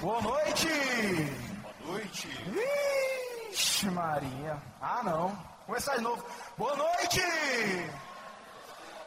Boa noite! Boa noite. Ixi, Maria. Ah, não. Começar de novo. Boa noite!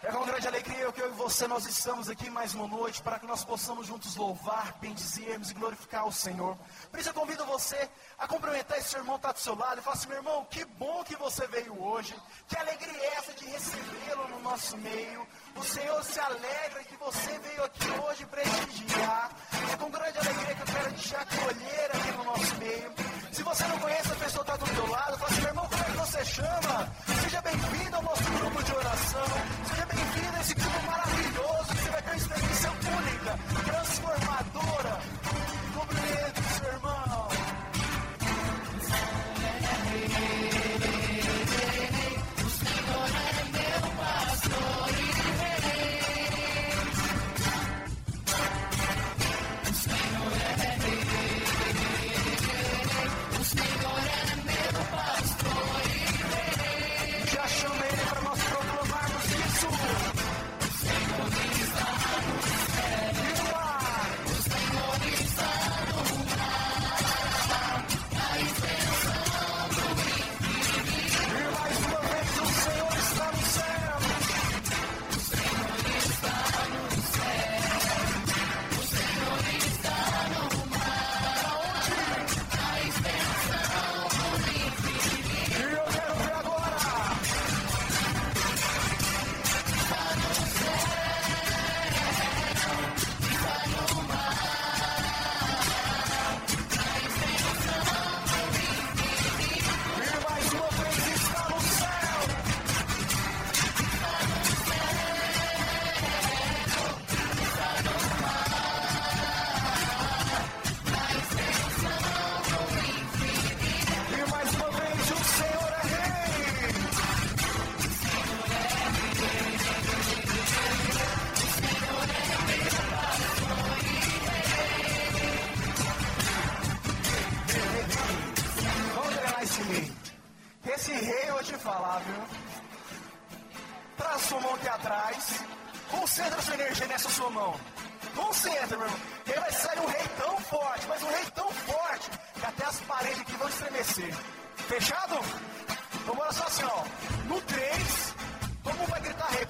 É com grande alegria que eu e você nós estamos aqui mais uma noite para que nós possamos juntos louvar, bendizermos e glorificar o Senhor. Por isso eu convido você a cumprimentar esse irmão que está do seu lado e falar assim, meu irmão, que bom que você veio hoje. Que alegria é essa de recebê-lo no nosso meio. O Senhor se alegra que você veio aqui hoje prestigiar. É com grande alegria que eu quero te acolher aqui no nosso meio. Se você não conhece a pessoa que está do seu lado, fala assim, meu irmão, como é que você chama? Seja bem-vindo ao nosso grupo de oração. Seja única,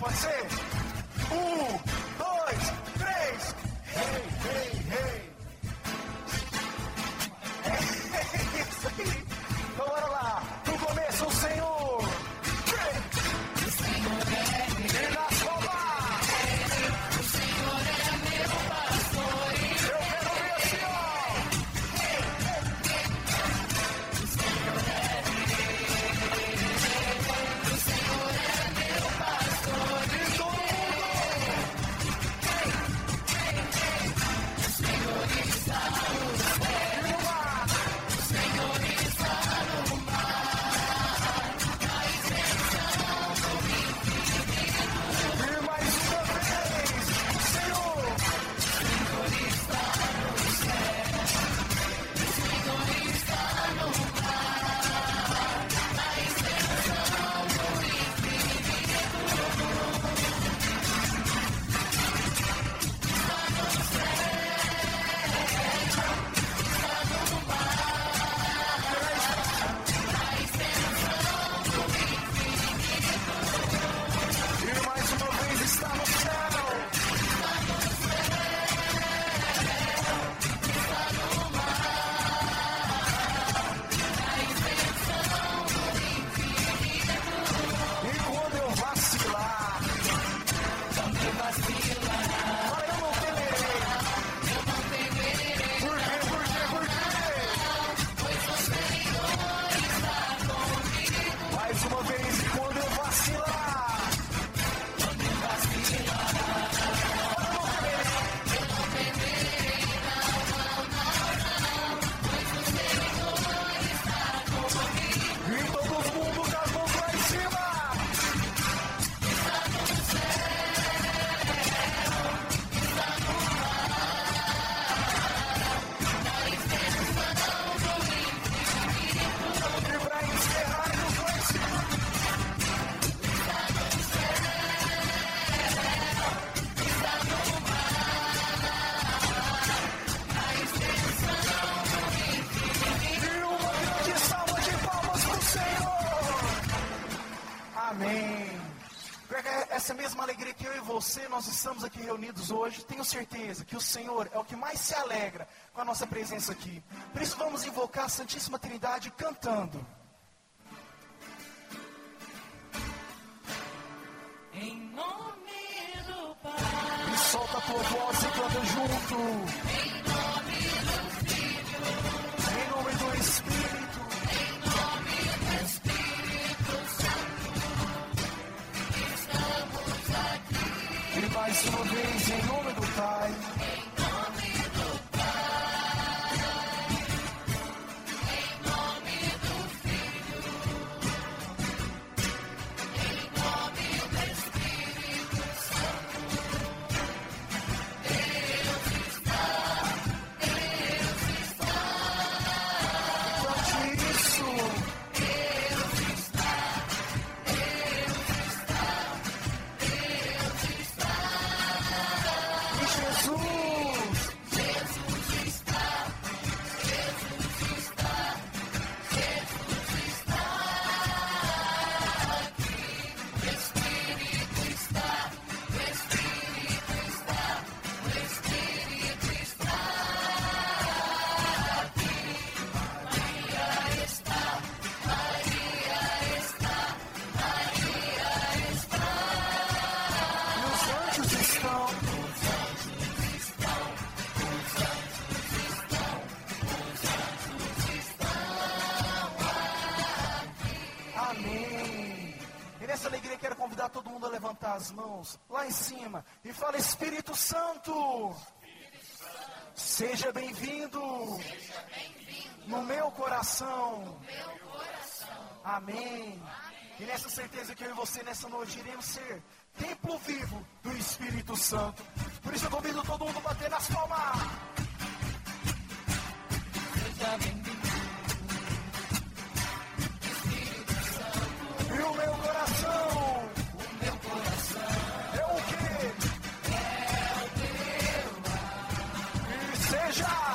pode ser? Um, estamos aqui reunidos hoje, tenho certeza que o Senhor é o que mais se alegra com a nossa presença aqui. Por isso vamos invocar a Santíssima Trindade cantando. Em nome do Pai. E solta a tua voz e canta junto. E mais uma e fala Espírito Santo. Seja bem-vindo no meu coração. Amém. E nessa certeza que eu e você nessa noite iremos ser templo vivo do Espírito Santo. Por isso eu convido todo mundo a bater nas palmas. Seja bem-vindo, E o meu coração E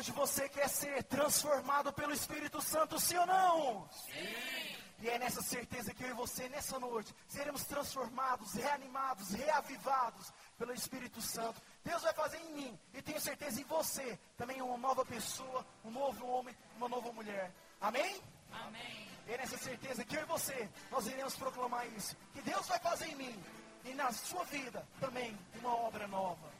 Noite você quer ser transformado pelo Espírito Santo, sim ou não? Sim. E é nessa essa certeza que eu e você, nessa noite, seremos transformados, reanimados, reavivados pelo Espírito Santo. Deus vai fazer em mim, e tenho certeza em você, também uma nova pessoa, um novo homem, uma nova mulher. Amém? Amém. E é nessa certeza que eu e você, nós iremos proclamar isso. Que Deus vai fazer em mim, e na sua vida também, uma obra nova.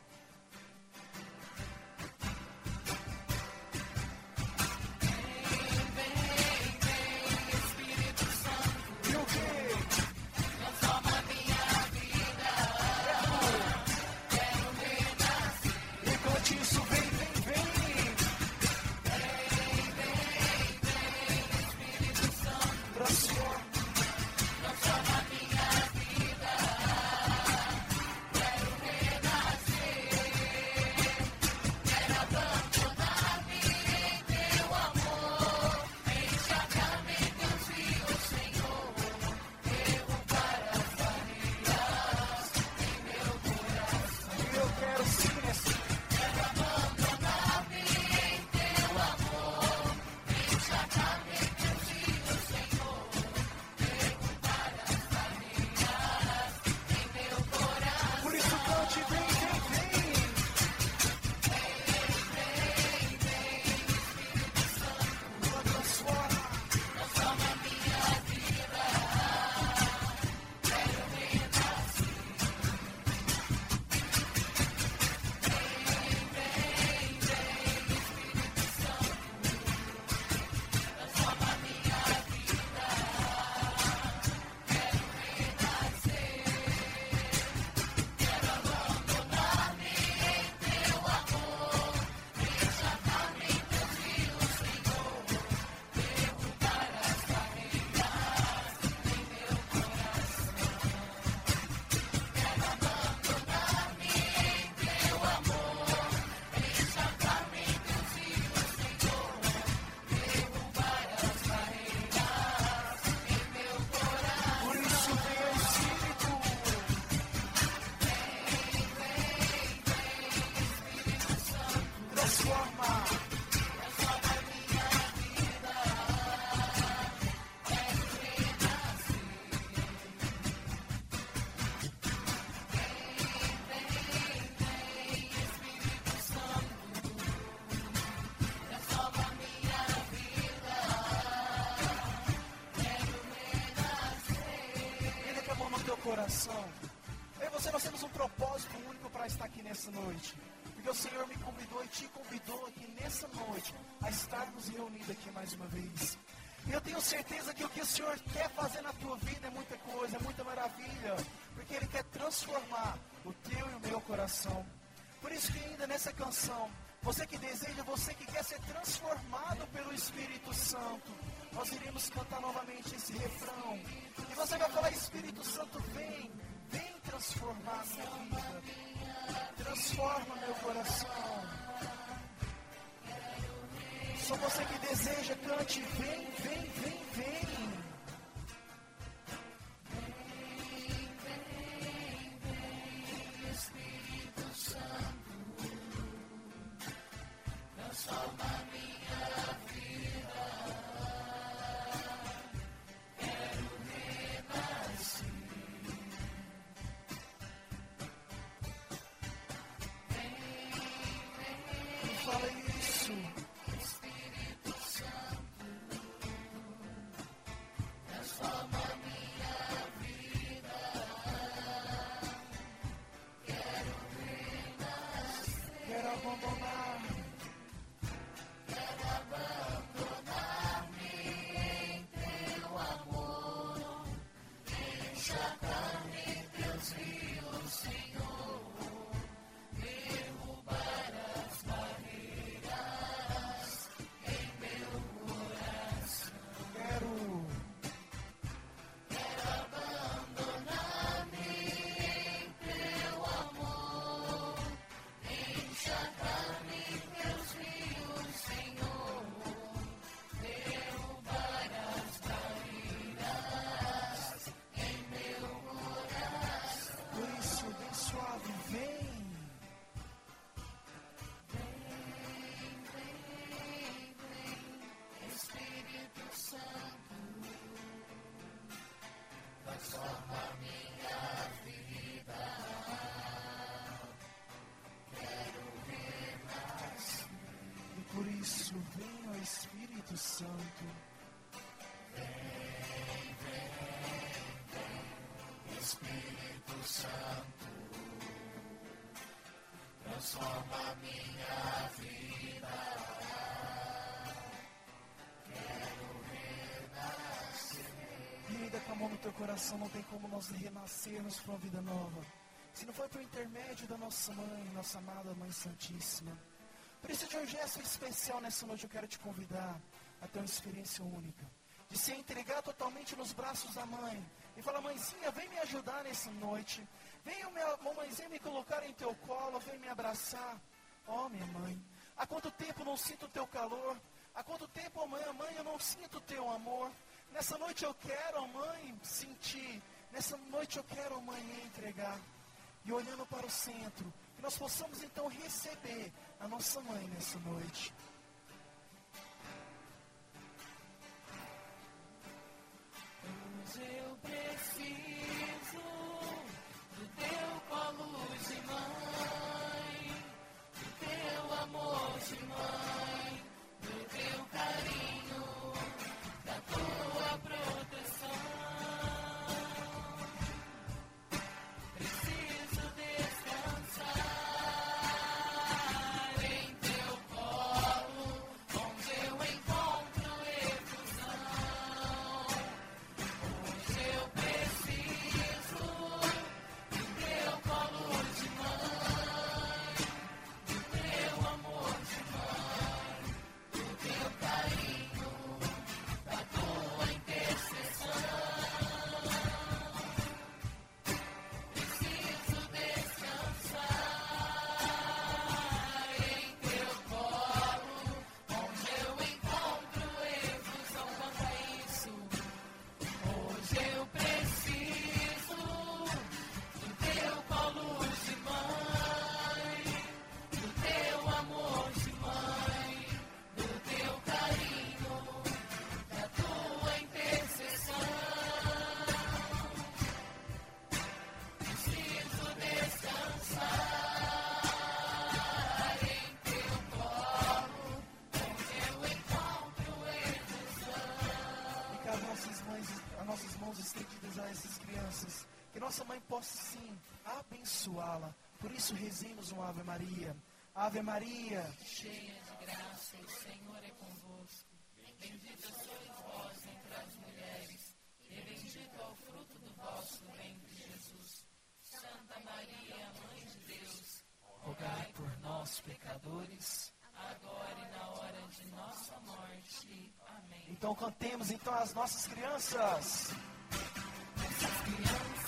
Te convidou aqui nessa noite a estarmos reunidos aqui mais uma vez. Eu tenho certeza que o que o Senhor quer fazer na tua vida é muita coisa, é muita maravilha. Porque Ele quer transformar o teu e o meu coração. Por isso que ainda nessa canção, você que deseja, você que quer ser transformado pelo Espírito Santo, nós iremos cantar novamente esse refrão. E você vai falar, Espírito Santo, vem transformar minha vida. Transforma meu coração. Só você que deseja, cante, vem, vem, vem, vem. Fala isso. Transforma minha vida. E ainda com a mão no teu coração, não tem como nós renascermos para uma vida nova. Se não for por intermédio da nossa mãe, nossa amada Mãe Santíssima. Por isso, de um gesto especial nessa noite, eu quero te convidar a ter uma experiência única. De se entregar totalmente nos braços da mãe. E falar, mãezinha, vem me ajudar nessa noite. Vem, minha mãezinha, me colocar em teu colo, vem me abraçar. Oh, minha mãe, há quanto tempo não sinto o teu calor? Há quanto tempo, oh, mãe, mãe, eu não sinto o teu amor? Nessa noite eu quero, mãe, sentir. Nessa noite eu quero, mãe, me entregar. E olhando para o centro, que nós possamos então receber a nossa mãe nessa noite. Pois eu preciso de mãe, do teu amor de mãe, do teu carinho, isso rezemos um Ave Maria. Ave Maria, Cheia de graça, o Senhor é convosco. Bendita sois vós entre as mulheres, e bendito é o fruto do vosso ventre, Jesus. Santa Maria, Mãe de Deus, rogai por nós, pecadores. agora e na hora de nossa morte. Amém. Então cantemos então as nossas crianças. Crianças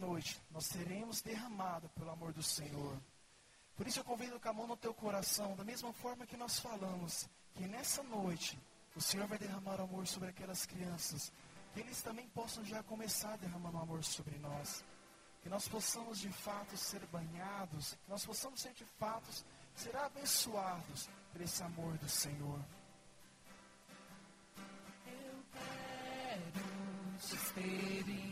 noite, nós seremos derramados pelo amor do Senhor. Por isso eu convido com a mão no teu coração, da mesma forma que nós falamos, que nessa noite o Senhor vai derramar amor sobre aquelas crianças, que eles também possam já começar derramando amor sobre nós. Que nós possamos de fato ser banhados, que nós possamos ser de fato ser abençoados por esse amor do Senhor. Eu quero te.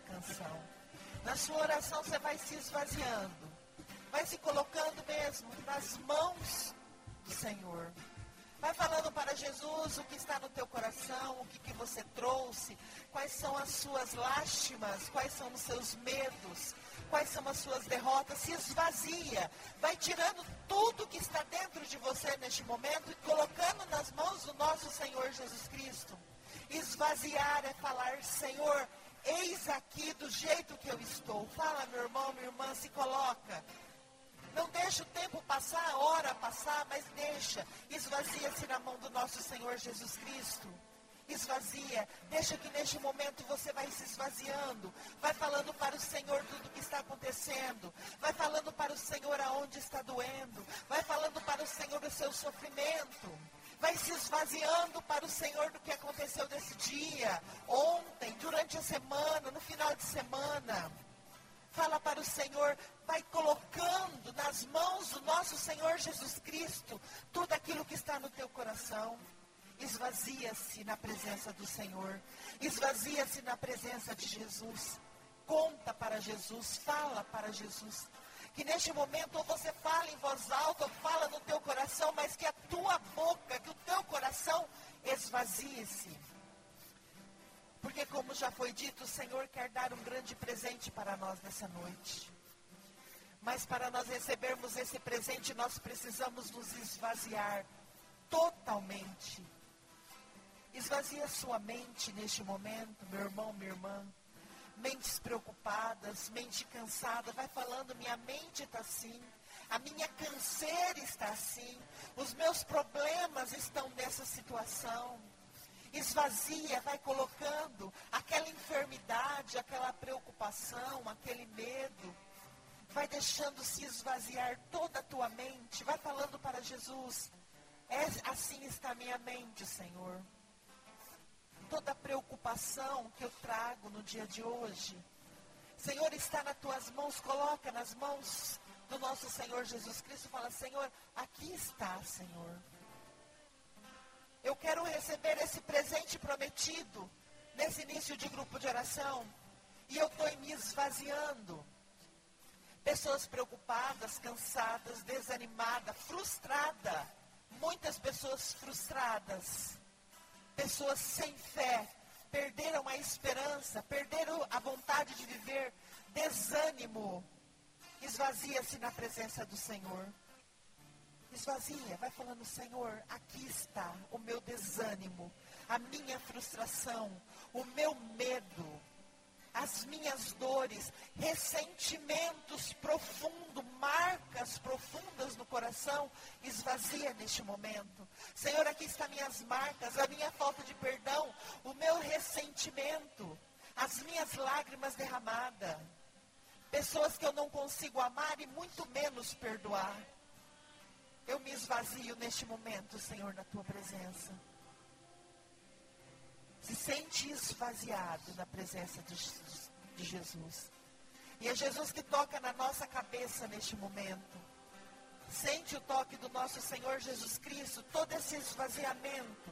Como diz a canção. Na sua oração você vai se esvaziando. Vai se colocando mesmo nas mãos do Senhor. Vai falando para Jesus o que está no teu coração, o que, que você trouxe, quais são as suas lástimas, quais são os seus medos, quais são as suas derrotas. Se esvazia, vai tirando tudo que está dentro de você neste momento e colocando nas mãos do nosso Senhor Jesus Cristo. Esvaziar é falar, Senhor, eis aqui do jeito que eu estou. Fala, meu irmão, minha irmã, se coloca. Não deixa o tempo passar, a hora passar, mas deixa. Esvazia-se na mão do nosso Senhor Jesus Cristo. Esvazia. Deixa que neste momento você vai se esvaziando. Vai falando para o Senhor tudo o que está acontecendo. Vai falando para o Senhor aonde está doendo. Vai falando para o Senhor o seu sofrimento. Vai se esvaziando para o Senhor do que aconteceu nesse dia, ontem, durante a semana, no final de semana. Fala para o Senhor, vai colocando nas mãos do nosso Senhor Jesus Cristo tudo aquilo que está no teu coração. Esvazia-se na presença do Senhor. Esvazia-se na presença de Jesus. Conta para Jesus, fala para Jesus. Que neste momento ou você fala em voz alta, ou fala no teu coração, mas que a tua boca, que o teu coração esvazie-se. Porque, como já foi dito, o Senhor quer dar um grande presente para nós nessa noite. Mas para nós recebermos esse presente, nós precisamos nos esvaziar totalmente. Esvazia sua mente neste momento, meu irmão, minha irmã. Mentes preocupadas, mente cansada, vai falando, minha mente está assim, a minha canseira está assim, os meus problemas estão nessa situação esvazia, vai colocando aquela enfermidade, aquela preocupação, aquele medo. Vai deixando se esvaziar toda a tua mente. Vai falando para Jesus. É, assim está a minha mente, Senhor. Toda a preocupação que eu trago no dia de hoje. Senhor, está nas tuas mãos. Coloca nas mãos do nosso Senhor Jesus Cristo. Fala, Senhor, aqui está, Senhor. Eu quero receber esse presente prometido nesse início de grupo de oração. E eu estou me esvaziando. Pessoas preocupadas, cansadas, desanimadas, frustradas. Muitas pessoas frustradas. Pessoas sem fé. Perderam a esperança, perderam a vontade de viver. Desânimo. Esvazia-se na presença do Senhor. Esvazia, vai falando, Senhor, aqui está o meu desânimo, a minha frustração, o meu medo, as minhas dores, ressentimentos profundos, marcas profundas no coração, esvazia neste momento. Senhor, aqui estão minhas marcas, a minha falta de perdão, o meu ressentimento, as minhas lágrimas derramadas. Pessoas que eu não consigo amar e muito menos perdoar. Eu me esvazio neste momento, Senhor, na tua presença. Se sente esvaziado na presença de, de Jesus. E é Jesus que toca na nossa cabeça neste momento. Sente o toque do nosso Senhor Jesus Cristo, todo esse esvaziamento.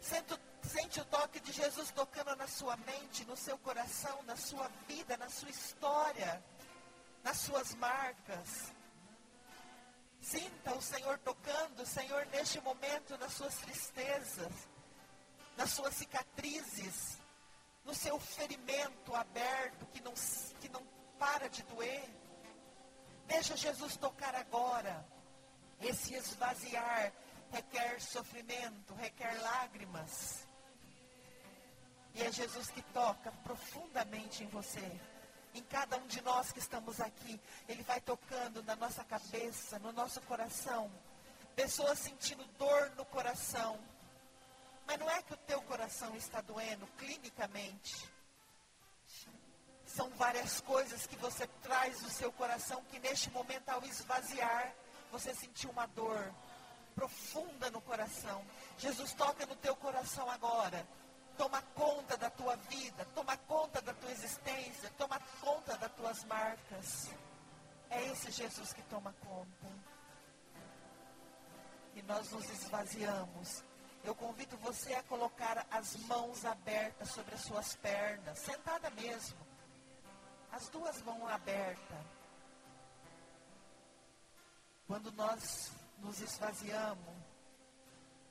Sente, sente o toque de Jesus tocando na sua mente, no seu coração, na sua vida, na sua história, nas suas marcas. Sinta o Senhor tocando, Senhor, neste momento, nas suas tristezas, nas suas cicatrizes, no seu ferimento aberto que não, que não para de doer. Deixa Jesus tocar agora. Esse esvaziar requer sofrimento, requer lágrimas. E é Jesus que toca profundamente em você em cada um de nós que estamos aqui. Ele vai tocando na nossa cabeça, no nosso coração. Pessoas sentindo dor no coração. Mas não é que o teu coração está doendo clinicamente. São várias coisas que você traz no seu coração que neste momento, ao esvaziar, você sentiu uma dor profunda no coração. Jesus toca no teu coração agora toma conta da tua vida, toma conta da tua existência, toma conta das tuas marcas. É esse Jesus que toma conta. E nós nos esvaziamos Eu convido você a colocar as mãos abertas sobre as suas pernas, sentada mesmo. As duas mãos abertas. Quando nós nos esvaziamos,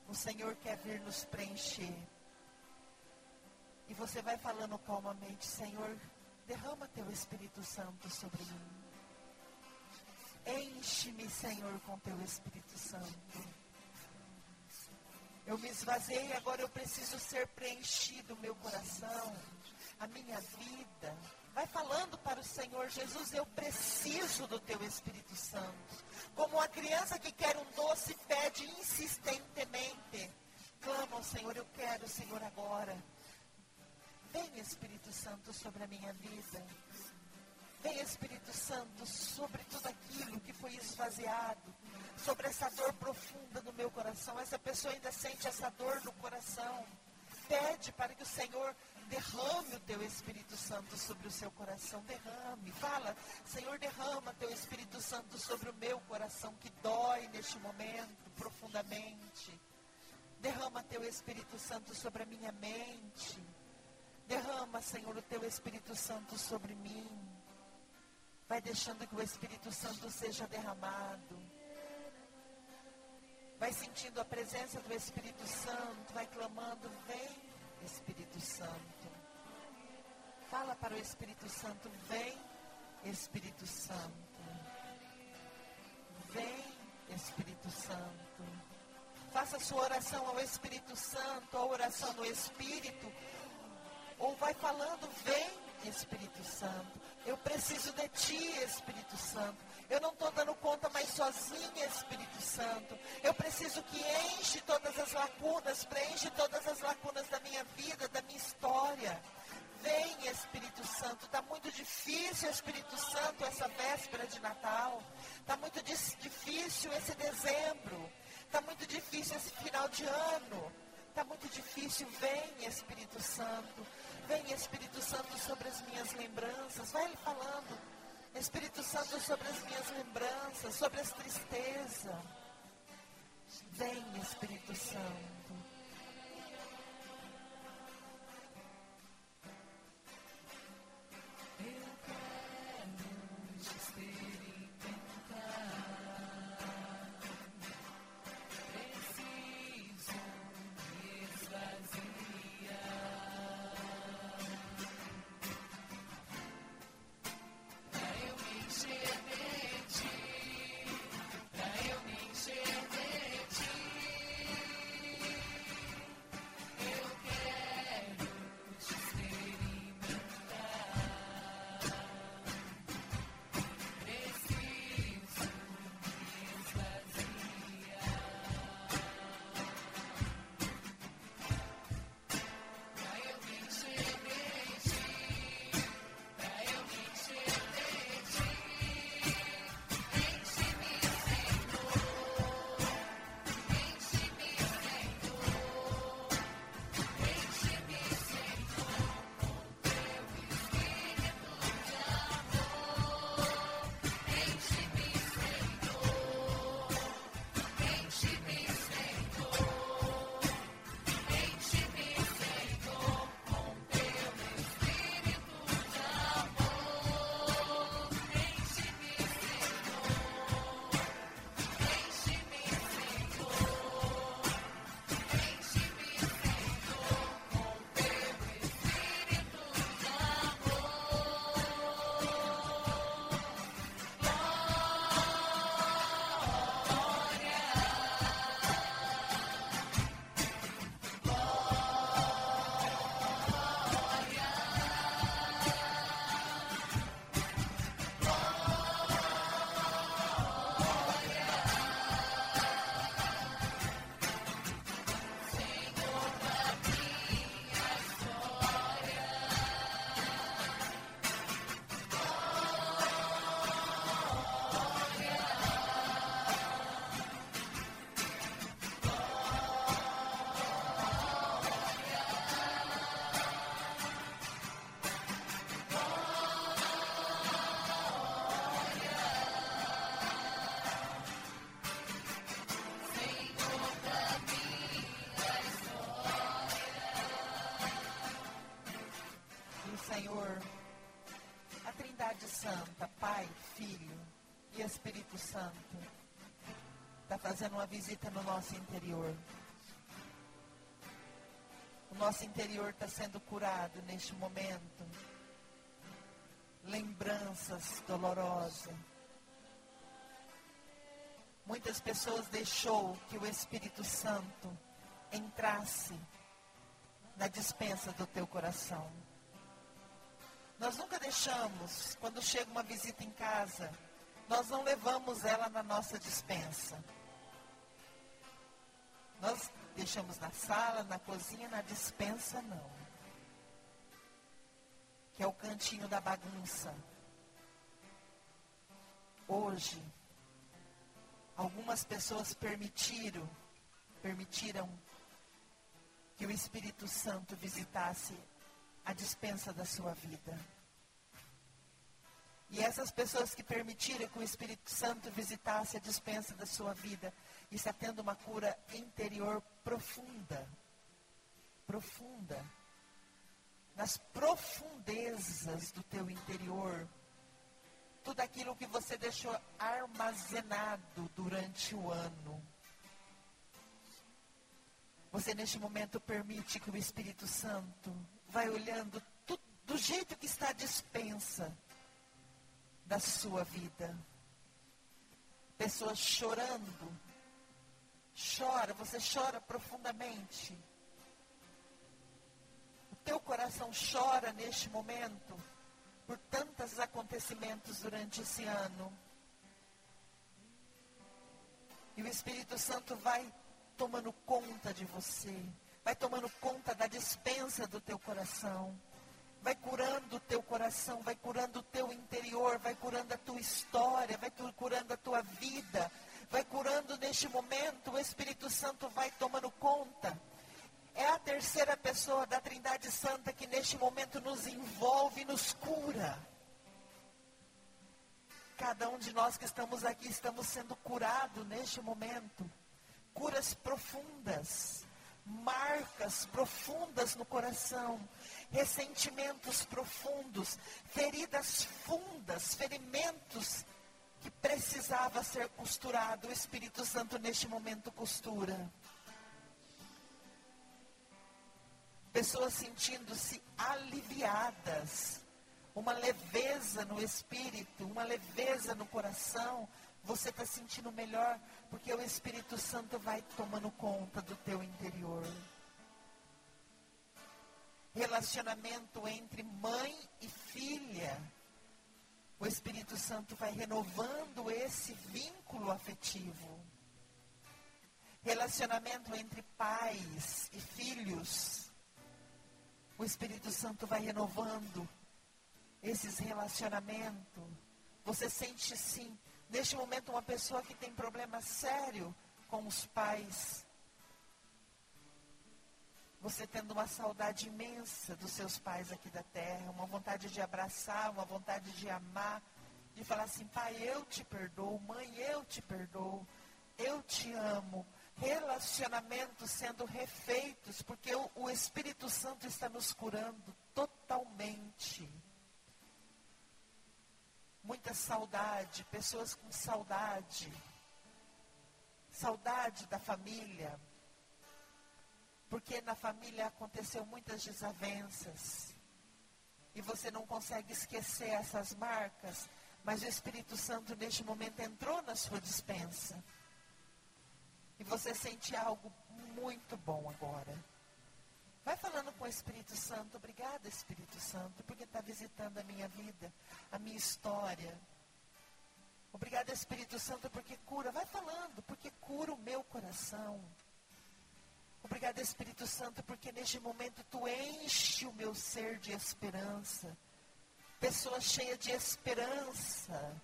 o Senhor quer vir nos preencher. E você vai falando calmamente, Senhor, derrama teu Espírito Santo sobre mim. Enche-me, Senhor, com teu Espírito Santo. Eu me esvaziei, agora eu preciso ser preenchido, meu coração, a minha vida. Vai falando para o Senhor, Jesus, eu preciso do teu Espírito Santo. Como uma criança que quer um doce pede insistentemente. Clama ao Senhor, eu quero, Senhor, agora. Vem, Espírito Santo, sobre a minha vida. Vem, Espírito Santo, sobre tudo aquilo que foi esvaziado, sobre essa dor profunda no meu coração. Essa pessoa ainda sente essa dor no coração. Pede para que o Senhor derrame o teu Espírito Santo sobre o seu coração. Derrame. Fala, Senhor, derrama teu Espírito Santo sobre o meu coração que dói neste momento profundamente. Derrama teu Espírito Santo sobre a minha mente. Derrama, Senhor, o teu Espírito Santo sobre mim. Vai deixando que o Espírito Santo seja derramado. Vai sentindo a presença do Espírito Santo. Vai clamando: Vem, Espírito Santo. Fala para o Espírito Santo: Vem, Espírito Santo. Vem, Espírito Santo. Faça sua oração ao Espírito Santo, a oração no Espírito. Ou vai falando: Vem, Espírito Santo. Eu preciso de ti, Espírito Santo. Eu não estou dando conta mais sozinha, Espírito Santo. Eu preciso que enche todas as lacunas, preenche todas as lacunas da minha vida, da minha história. Vem, Espírito Santo. Está muito difícil, Espírito Santo, essa véspera de Natal. Está muito difícil esse dezembro. Está muito difícil esse final de ano. Está muito difícil. Vem, Espírito Santo. Vem, Espírito Santo, sobre as minhas lembranças. Vai ele falando. Espírito Santo, sobre as minhas lembranças, sobre as tristezas. Vem, Espírito Santo. Santo está fazendo uma visita no nosso interior. O nosso interior está sendo curado neste momento. Lembranças dolorosas. Muitas pessoas deixou que o Espírito Santo entrasse na dispensa do teu coração. Nós nunca deixamos, quando chega uma visita em casa, nós não levamos ela na nossa dispensa. Nós deixamos na sala, na cozinha, na dispensa não. Que é o cantinho da bagunça. Hoje, algumas pessoas permitiram, permitiram que o Espírito Santo visitasse a dispensa da sua vida. E essas pessoas que permitiram que o Espírito Santo visitasse a dispensa da sua vida, está tendo uma cura interior profunda. Profunda. Nas profundezas do teu interior. Tudo aquilo que você deixou armazenado durante o ano. Você neste momento permite que o Espírito Santo vai olhando tudo, do jeito que está a dispensa da sua vida. Pessoas chorando. Chora, você chora profundamente. O teu coração chora neste momento por tantos acontecimentos durante esse ano. E o Espírito Santo vai tomando conta de você, vai tomando conta da dispensa do teu coração, vai curando o teu coração, vai curando o teu interior, vai curando a tua história, vai curando a tua vida, vai curando neste momento, o Espírito Santo vai tomando conta. É a terceira pessoa da Trindade Santa que neste momento nos envolve e nos cura. Cada um de nós que estamos aqui estamos sendo curados neste momento curas profundas, marcas profundas no coração, ressentimentos profundos, feridas fundas, ferimentos que precisava ser costurado. O Espírito Santo neste momento costura. Pessoas sentindo-se aliviadas, uma leveza no espírito, uma leveza no coração. Você está sentindo melhor porque o Espírito Santo vai tomando conta do teu interior. Relacionamento entre mãe e filha. O Espírito Santo vai renovando esse vínculo afetivo. Relacionamento entre pais e filhos. O Espírito Santo vai renovando esses relacionamentos. Você sente sim neste momento, uma pessoa que tem problema sério com os pais. Você tendo uma saudade imensa dos seus pais aqui da terra, uma vontade de abraçar, uma vontade de amar, de falar assim: pai, eu te perdoo, mãe, eu te perdoo, eu te amo. Relacionamentos sendo refeitos, porque o, o Espírito Santo está nos curando totalmente muita saudade, pessoas com saudade. Saudade da família. Porque na família aconteceu muitas desavenças. E você não consegue esquecer essas marcas, mas o Espírito Santo neste momento entrou na sua dispensa. E você sente algo muito bom agora. Vai falando com o Espírito Santo. Obrigada, Espírito Santo, porque está visitando a minha vida, a minha história. Obrigada, Espírito Santo, porque cura. Vai falando, porque cura o meu coração. Obrigada, Espírito Santo, porque neste momento tu enche o meu ser de esperança. Pessoa cheia de esperança.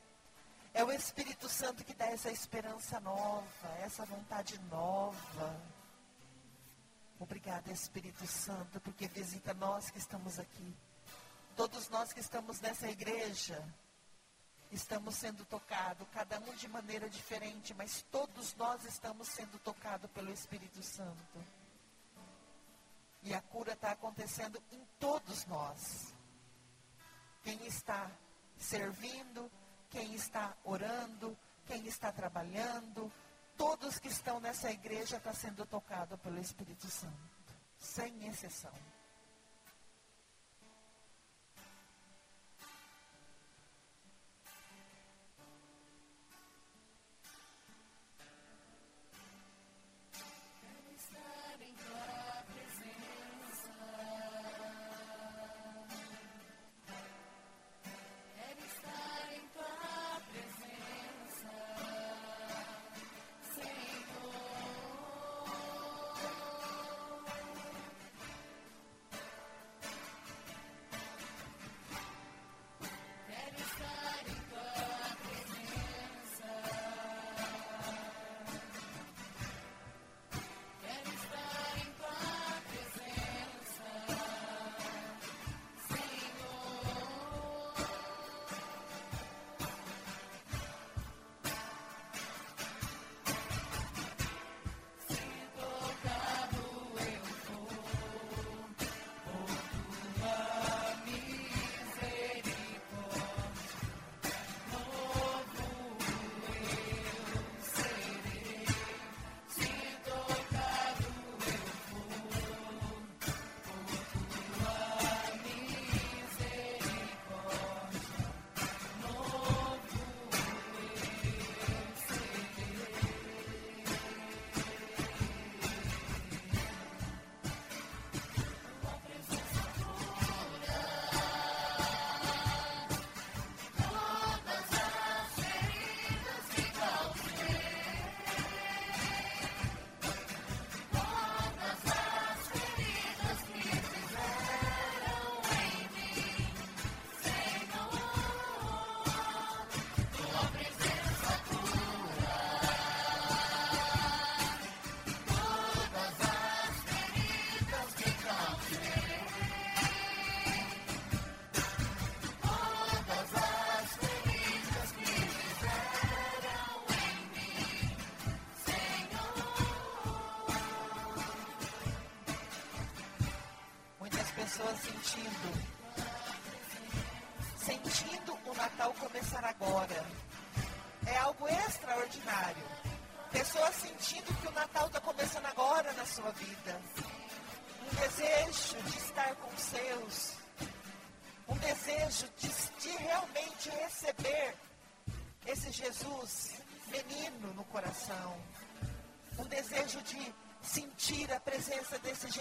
É o Espírito Santo que dá essa esperança nova, essa vontade nova. Obrigada, Espírito Santo, porque visita nós que estamos aqui. Todos nós que estamos nessa igreja, estamos sendo tocados, cada um de maneira diferente, mas todos nós estamos sendo tocados pelo Espírito Santo. E a cura está acontecendo em todos nós. Quem está servindo, quem está orando, quem está trabalhando, todos que estão nessa igreja estão sendo tocados pelo Espírito Santo, sem exceção.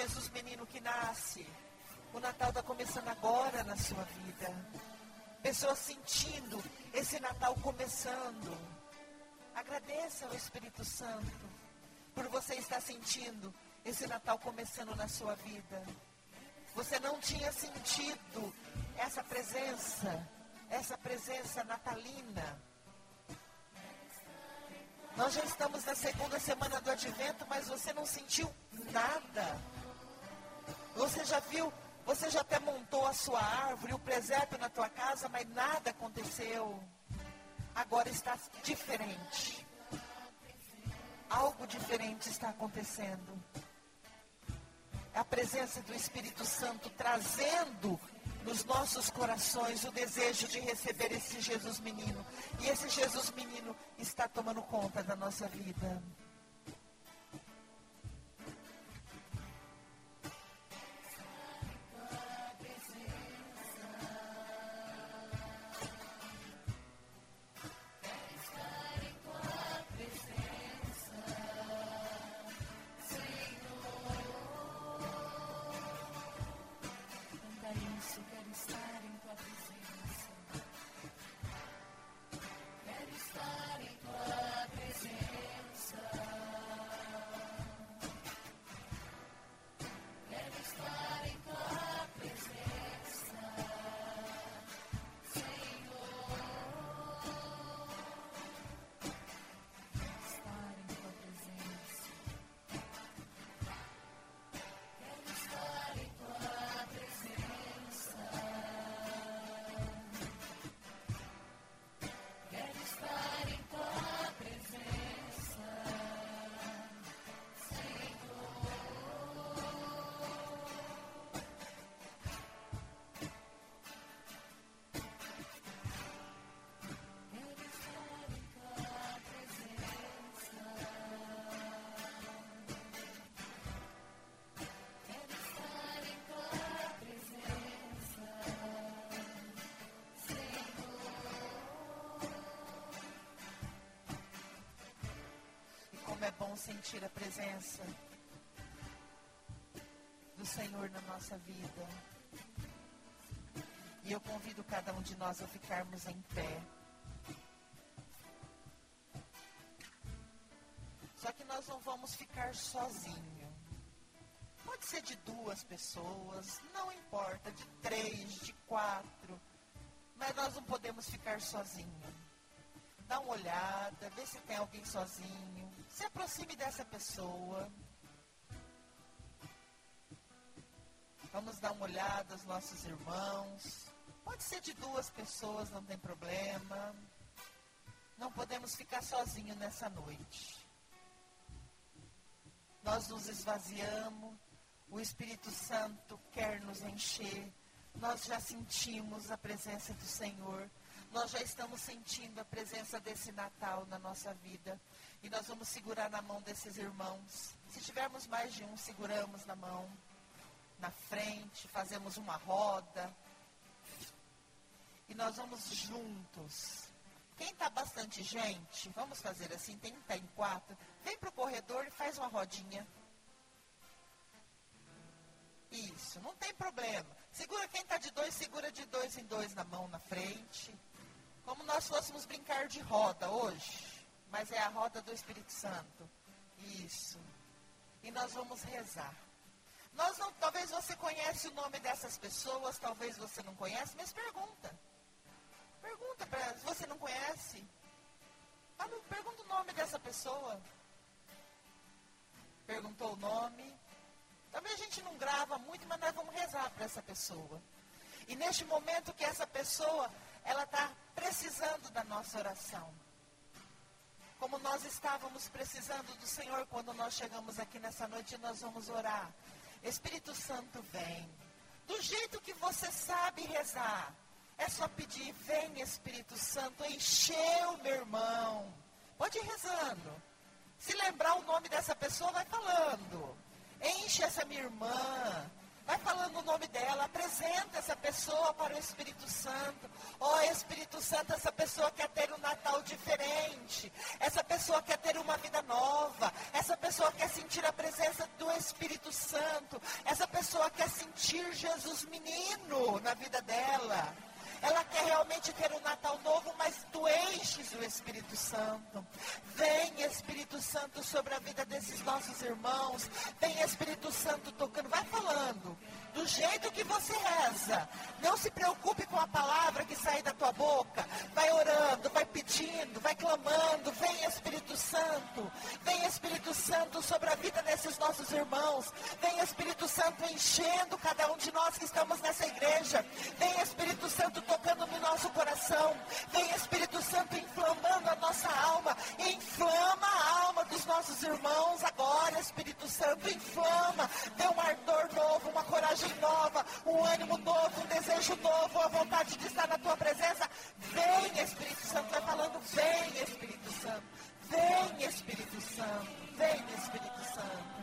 Jesus menino que nasce. O Natal está começando agora na sua vida. Pessoas sentindo esse Natal começando. Agradeça ao Espírito Santo por você estar sentindo esse Natal começando na sua vida. Você não tinha sentido essa presença, essa presença natalina. Nós já estamos na segunda semana do advento, mas você não sentiu nada. Você já viu, você já até montou a sua árvore, o presépio na tua casa, mas nada aconteceu. Agora está diferente. Algo diferente está acontecendo. É a presença do Espírito Santo trazendo nos nossos corações o desejo de receber esse Jesus menino. E esse Jesus menino está tomando conta da nossa vida. Como é bom sentir a presença do Senhor na nossa vida. E eu convido cada um de nós a ficarmos em pé. Só que nós não vamos ficar sozinhos. Pode ser de duas pessoas, não importa, de três, de quatro. Mas nós não podemos ficar sozinhos. Dá uma olhada, vê se tem alguém sozinho. Se aproxime dessa pessoa. Vamos dar uma olhada aos nossos irmãos. Pode ser de duas pessoas, não tem problema. Não podemos ficar sozinhos nessa noite. Nós nos esvaziamos, o Espírito Santo quer nos encher. Nós já sentimos a presença do Senhor. Nós já estamos sentindo a presença desse Natal na nossa vida. E nós vamos segurar na mão desses irmãos. Se tivermos mais de um, seguramos na mão. Na frente, fazemos uma roda. E nós vamos juntos. Quem está bastante gente, vamos fazer assim, tem que estar em quatro. Vem para o corredor e faz uma rodinha. Isso, não tem problema. Segura quem está de dois, segura de dois em dois na mão na frente. Como nós fôssemos brincar de roda hoje. Mas é a roda do Espírito Santo. Isso. E nós vamos rezar. Nós não, talvez você conhece o nome dessas pessoas, talvez você não conhece, mas pergunta. Pergunta para se você não conhece. Fala, pergunta o nome dessa pessoa. Perguntou o nome. Talvez a gente não grava muito, mas nós vamos rezar para essa pessoa. E neste momento que essa pessoa, ela está precisando da nossa oração. Como nós estávamos precisando do Senhor quando nós chegamos aqui nessa noite, nós vamos orar. Espírito Santo, vem. Do jeito que você sabe rezar. É só pedir, vem Espírito Santo, encheu meu irmão. Pode ir rezando. Se lembrar o nome dessa pessoa, vai falando. Enche essa minha irmã. Vai falando o nome dela, apresenta essa pessoa para o Espírito Santo. Ó oh, Espírito Santo, essa pessoa quer ter um Natal diferente. Essa pessoa quer ter uma vida nova. Essa pessoa quer sentir a presença do Espírito Santo. Essa pessoa quer sentir Jesus menino na vida dela. Ela quer realmente ter um Natal novo, mas tu enches o Espírito Santo. Vem Espírito Santo sobre a vida desses nossos irmãos. Vem Espírito Santo tocando. Vai falando. Do jeito que você reza. Não se preocupe com a palavra que sai da tua boca. Vai orando, vai pedindo, vai clamando. Vem Espírito Santo. Vem Espírito Santo sobre a vida desses nossos irmãos. Vem Espírito Santo enchendo cada um de nós que estamos nessa igreja. Vem Espírito Santo tocando no nosso coração. Vem Espírito Santo inflamando a nossa alma. Inflama a alma dos nossos irmãos agora, Espírito Santo. Inflama. Dê um ardor novo, uma coragem nova, um ânimo novo, um desejo novo, a vontade de estar na tua presença. Vem, Espírito Santo. Vai falando, vem, Espírito Santo. Vem, Espírito Santo. Vem, Espírito Santo.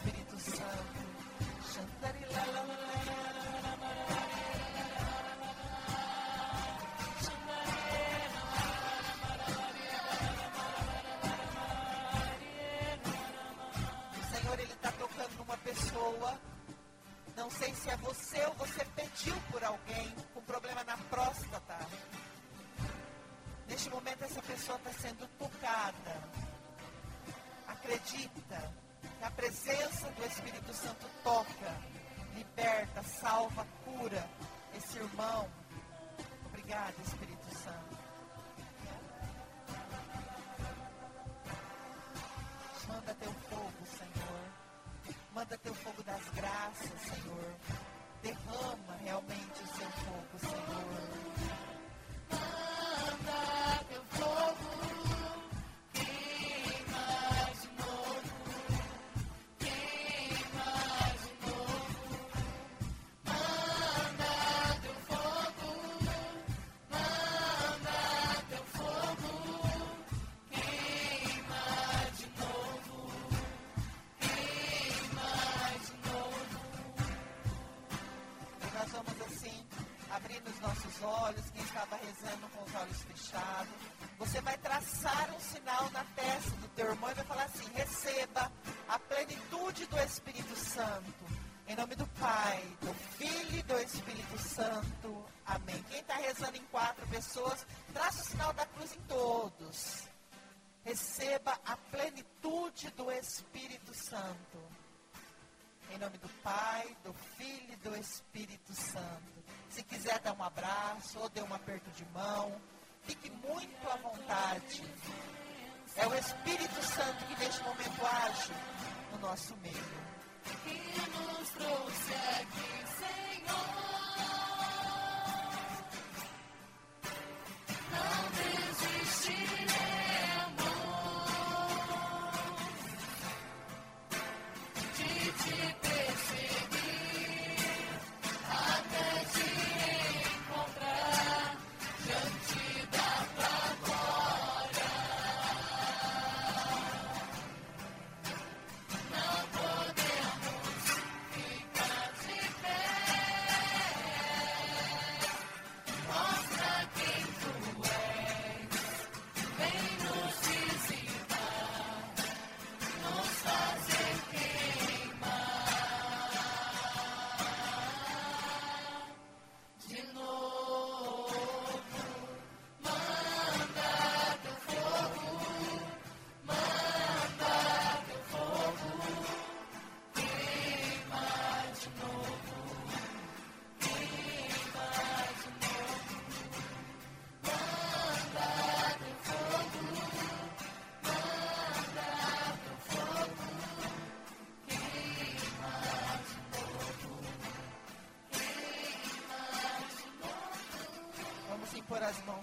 Espírito Santo. O Senhor, Ele está tocando numa pessoa. Não sei se é você ou você pediu por alguém com problema na próstata. Neste momento, essa pessoa está sendo tocada. Acredita que a presença do Espírito Santo toca, liberta, salva, cura esse irmão. Obrigada, Espírito Santo. Manda teu fogo, Senhor. Manda teu fogo das graças, Senhor. Derrama realmente o seu fogo, Senhor. Manda teu fogo,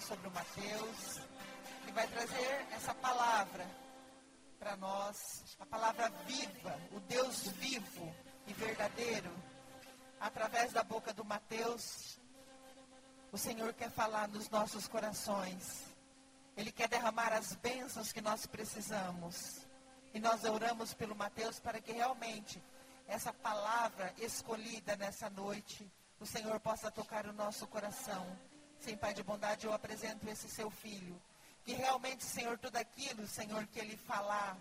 sobre o Mateus, que vai trazer essa palavra para nós, a palavra viva, o Deus vivo e verdadeiro. Através da boca do Mateus, o Senhor quer falar nos nossos corações. Ele quer derramar as bênçãos que nós precisamos. E nós oramos pelo Mateus para que realmente essa palavra escolhida nessa noite, o Senhor possa tocar o nosso coração. Sim, Pai de bondade, eu apresento esse seu filho. Que realmente, Senhor, tudo aquilo, Senhor, que ele falar,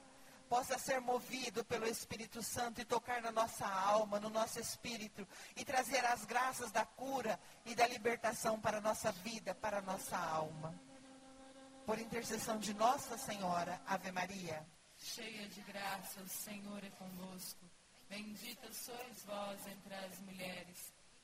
possa ser movido pelo Espírito Santo e tocar na nossa alma, no nosso espírito, e trazer as graças da cura e da libertação para a nossa vida, para a nossa alma. Por intercessão de Nossa Senhora, Ave Maria. Cheia de graça, o Senhor é convosco. Bendita sois vós entre as mulheres,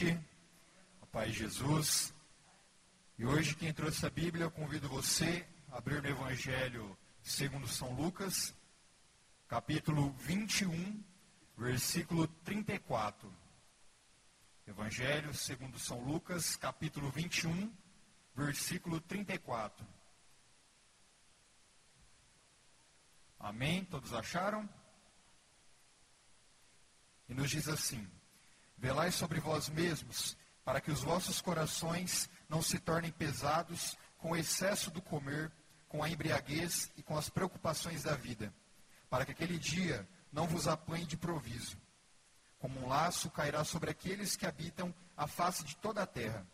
noite, paz de Jesus. E hoje quem trouxe a Bíblia, eu convido você a abrir no Evangelho segundo São Lucas, capítulo 21, versículo 34. Evangelho segundo São Lucas, capítulo 21, versículo 34. Amém? Todos acharam? E nos diz assim: Velai sobre vós mesmos, para que os vossos corações não se tornem pesados com o excesso do comer, com a embriaguez e com as preocupações da vida, para que aquele dia não vos apanhe de proviso. Como um laço cairá sobre aqueles que habitam a face de toda a terra.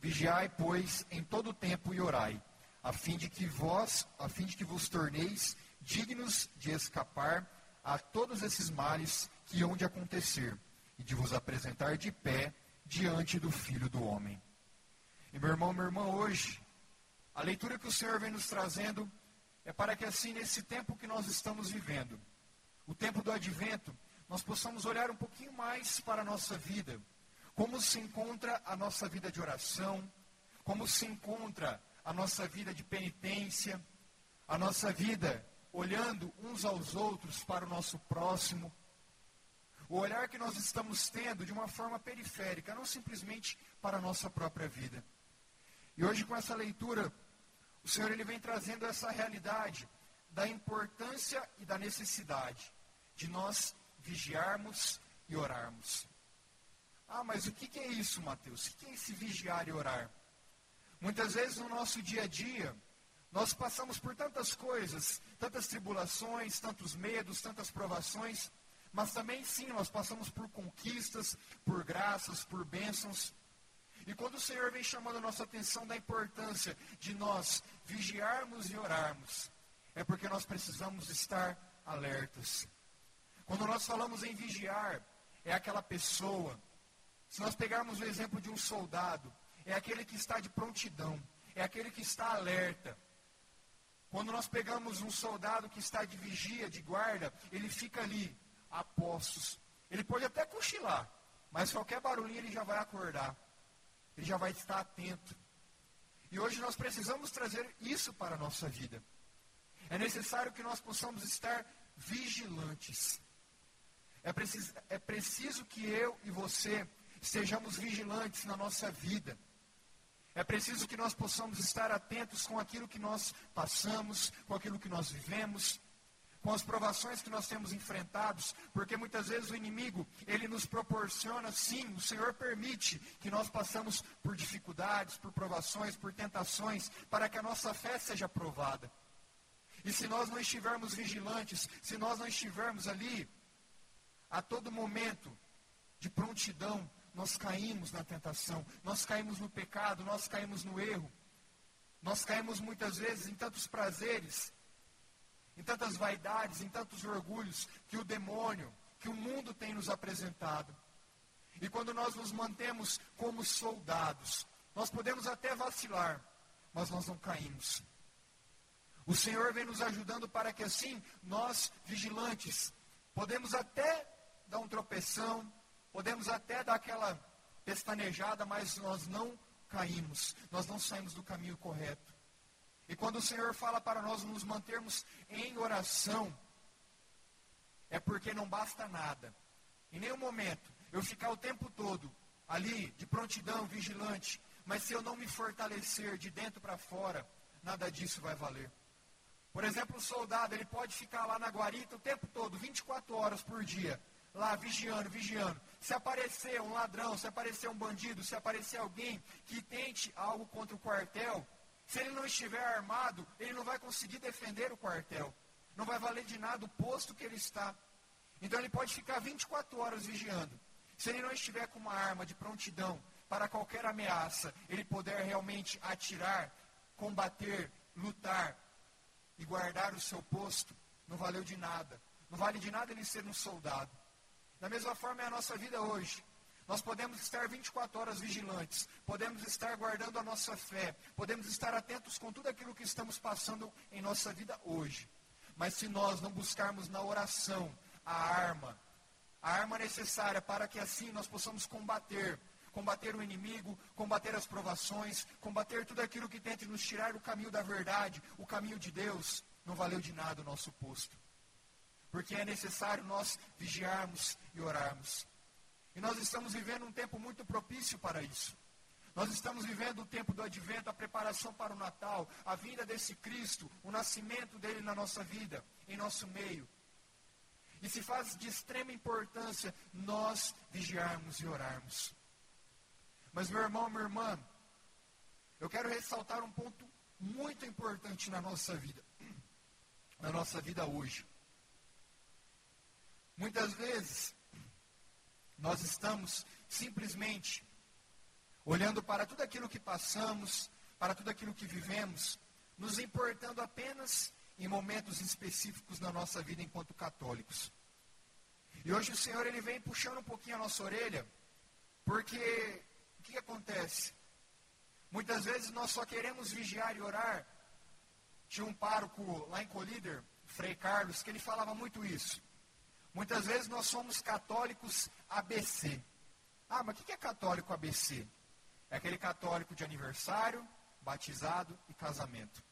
Vigiai, pois, em todo o tempo e orai, a fim de que vós, a fim de que vos torneis dignos de escapar a todos esses males que hão de acontecer e de vos apresentar de pé diante do Filho do Homem. E meu irmão, minha irmã, hoje, a leitura que o Senhor vem nos trazendo é para que assim, nesse tempo que nós estamos vivendo, o tempo do advento, nós possamos olhar um pouquinho mais para a nossa vida, como se encontra a nossa vida de oração, como se encontra a nossa vida de penitência, a nossa vida olhando uns aos outros para o nosso próximo, o olhar que nós estamos tendo de uma forma periférica, não simplesmente para a nossa própria vida. E hoje com essa leitura, o Senhor ele vem trazendo essa realidade da importância e da necessidade de nós vigiarmos e orarmos. Ah, mas o que é isso, Mateus? O que é esse vigiar e orar? Muitas vezes no nosso dia a dia, nós passamos por tantas coisas, tantas tribulações, tantos medos, tantas provações, mas também, sim, nós passamos por conquistas, por graças, por bênçãos. E quando o Senhor vem chamando a nossa atenção da importância de nós vigiarmos e orarmos, é porque nós precisamos estar alertas. Quando nós falamos em vigiar, é aquela pessoa. Se nós pegarmos o exemplo de um soldado, é aquele que está de prontidão, é aquele que está alerta. Quando nós pegamos um soldado que está de vigia, de guarda, ele fica ali, a postos. Ele pode até cochilar, mas qualquer barulhinho ele já vai acordar. Ele já vai estar atento. E hoje nós precisamos trazer isso para a nossa vida. É necessário que nós possamos estar vigilantes. É preciso, é preciso que eu e você estejamos vigilantes na nossa vida. É preciso que nós possamos estar atentos com aquilo que nós passamos, com aquilo que nós vivemos com as provações que nós temos enfrentados, porque muitas vezes o inimigo, ele nos proporciona, sim, o Senhor permite que nós passamos por dificuldades, por provações, por tentações, para que a nossa fé seja provada. E se nós não estivermos vigilantes, se nós não estivermos ali, a todo momento, de prontidão, nós caímos na tentação, nós caímos no pecado, nós caímos no erro, nós caímos muitas vezes em tantos prazeres em tantas vaidades, em tantos orgulhos que o demônio, que o mundo tem nos apresentado. E quando nós nos mantemos como soldados, nós podemos até vacilar, mas nós não caímos. O Senhor vem nos ajudando para que assim nós, vigilantes, podemos até dar um tropeção, podemos até dar aquela pestanejada, mas nós não caímos, nós não saímos do caminho correto. E quando o Senhor fala para nós nos mantermos em oração, é porque não basta nada. Em nenhum momento eu ficar o tempo todo ali de prontidão, vigilante, mas se eu não me fortalecer de dentro para fora, nada disso vai valer. Por exemplo, o soldado, ele pode ficar lá na guarita o tempo todo, 24 horas por dia, lá vigiando, vigiando. Se aparecer um ladrão, se aparecer um bandido, se aparecer alguém que tente algo contra o quartel, se ele não estiver armado, ele não vai conseguir defender o quartel. Não vai valer de nada o posto que ele está. Então ele pode ficar 24 horas vigiando. Se ele não estiver com uma arma de prontidão para qualquer ameaça, ele puder realmente atirar, combater, lutar e guardar o seu posto, não valeu de nada. Não vale de nada ele ser um soldado. Da mesma forma é a nossa vida hoje. Nós podemos estar 24 horas vigilantes, podemos estar guardando a nossa fé, podemos estar atentos com tudo aquilo que estamos passando em nossa vida hoje. Mas se nós não buscarmos na oração a arma, a arma necessária para que assim nós possamos combater, combater o inimigo, combater as provações, combater tudo aquilo que tente nos tirar do caminho da verdade, o caminho de Deus, não valeu de nada o nosso posto. Porque é necessário nós vigiarmos e orarmos. E nós estamos vivendo um tempo muito propício para isso. Nós estamos vivendo o tempo do advento, a preparação para o Natal, a vinda desse Cristo, o nascimento dele na nossa vida, em nosso meio. E se faz de extrema importância nós vigiarmos e orarmos. Mas, meu irmão, minha irmã, eu quero ressaltar um ponto muito importante na nossa vida, na nossa vida hoje. Muitas vezes, nós estamos simplesmente olhando para tudo aquilo que passamos, para tudo aquilo que vivemos, nos importando apenas em momentos específicos na nossa vida enquanto católicos. E hoje o Senhor ele vem puxando um pouquinho a nossa orelha, porque o que, acontece? Muitas vezes nós só queremos vigiar e orar. Tinha um pároco lá em Colíder, Frei Carlos, que ele falava muito isso. Muitas vezes nós somos católicos ABC. Ah, mas o que é católico ABC? É aquele católico de aniversário, batizado e casamento.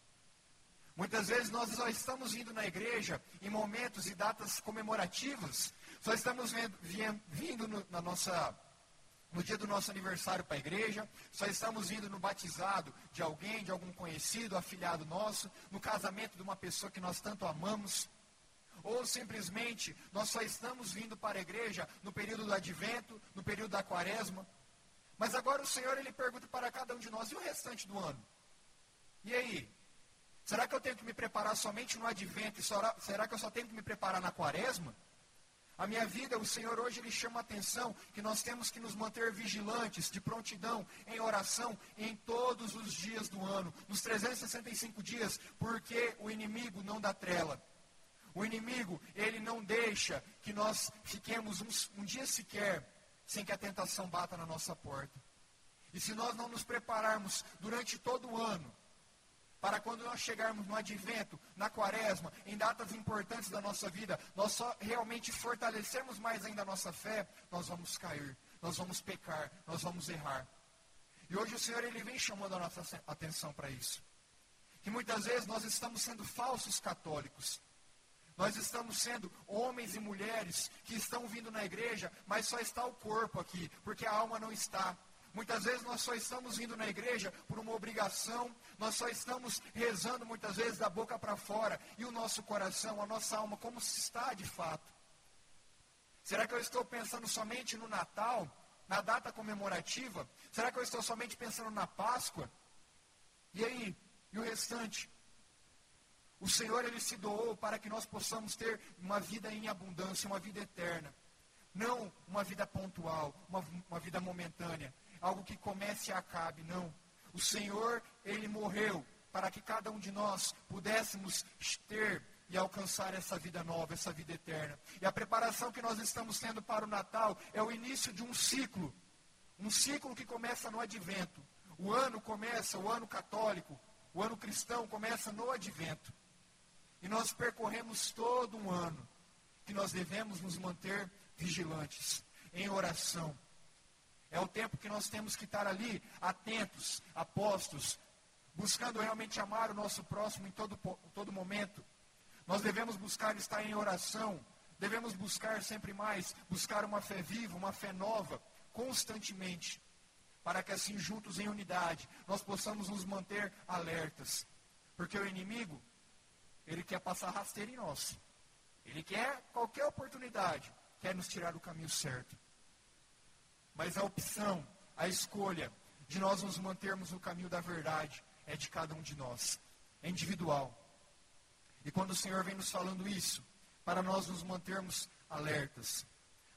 Muitas vezes nós só estamos indo na igreja em momentos e datas comemorativas, só estamos vindo no, na nossa, no dia do nosso aniversário para a igreja, só estamos indo no batizado de alguém, de algum conhecido, afilhado nosso, no casamento de uma pessoa que nós tanto amamos. Ou simplesmente nós só estamos vindo para a igreja no período do advento, no período da quaresma. Mas agora o Senhor ele pergunta para cada um de nós, e o restante do ano? E aí? Será que eu tenho que me preparar somente no advento? E será, que eu só tenho que me preparar na quaresma? A minha vida, o Senhor hoje ele chama a atenção que nós temos que nos manter vigilantes, de prontidão, em oração, em todos os dias do ano, nos 365 dias, porque o inimigo não dá trela. O inimigo, ele não deixa que nós fiquemos um, um dia sequer sem que a tentação bata na nossa porta. E se nós não nos prepararmos durante todo o ano, para quando nós chegarmos no advento, na quaresma, em datas importantes da nossa vida, nós só realmente fortalecermos mais ainda a nossa fé, nós vamos cair, nós vamos pecar, nós vamos errar. E hoje o Senhor ele vem chamando a nossa atenção para isso. Que muitas vezes nós estamos sendo falsos católicos. Nós estamos sendo homens e mulheres que estão vindo na igreja, mas só está o corpo aqui, porque a alma não está. Muitas vezes nós só estamos vindo na igreja por uma obrigação, nós só estamos rezando muitas vezes da boca para fora, e o nosso coração, a nossa alma, como se está de fato? Será que eu estou pensando somente no Natal, na data comemorativa? Será que eu estou somente pensando na Páscoa? E aí? E o restante? O Senhor ele se doou para que nós possamos ter uma vida em abundância, uma vida eterna. Não uma vida pontual, uma, uma vida momentânea, algo que comece e acabe, não. O Senhor, ele morreu para que cada um de nós pudéssemos ter e alcançar essa vida nova, essa vida eterna. E a preparação que nós estamos tendo para o Natal é o início de um ciclo, um ciclo que começa no advento. O ano começa, o ano católico, o ano cristão começa no advento. E nós percorremos todo um ano que nós devemos nos manter vigilantes, em oração. É o tempo que nós temos que estar ali, atentos, apostos, buscando realmente amar o nosso próximo em todo, todo momento. Nós devemos buscar estar em oração, devemos buscar sempre mais, buscar uma fé viva, uma fé nova, constantemente, para que assim, juntos em unidade, nós possamos nos manter alertas. Porque o inimigo, ele quer passar rasteiro em nós. Ele quer qualquer oportunidade, quer nos tirar do caminho certo. Mas a opção, a escolha de nós nos mantermos no caminho da verdade é de cada um de nós. É individual. E quando o Senhor vem nos falando isso, para nós nos mantermos alertas,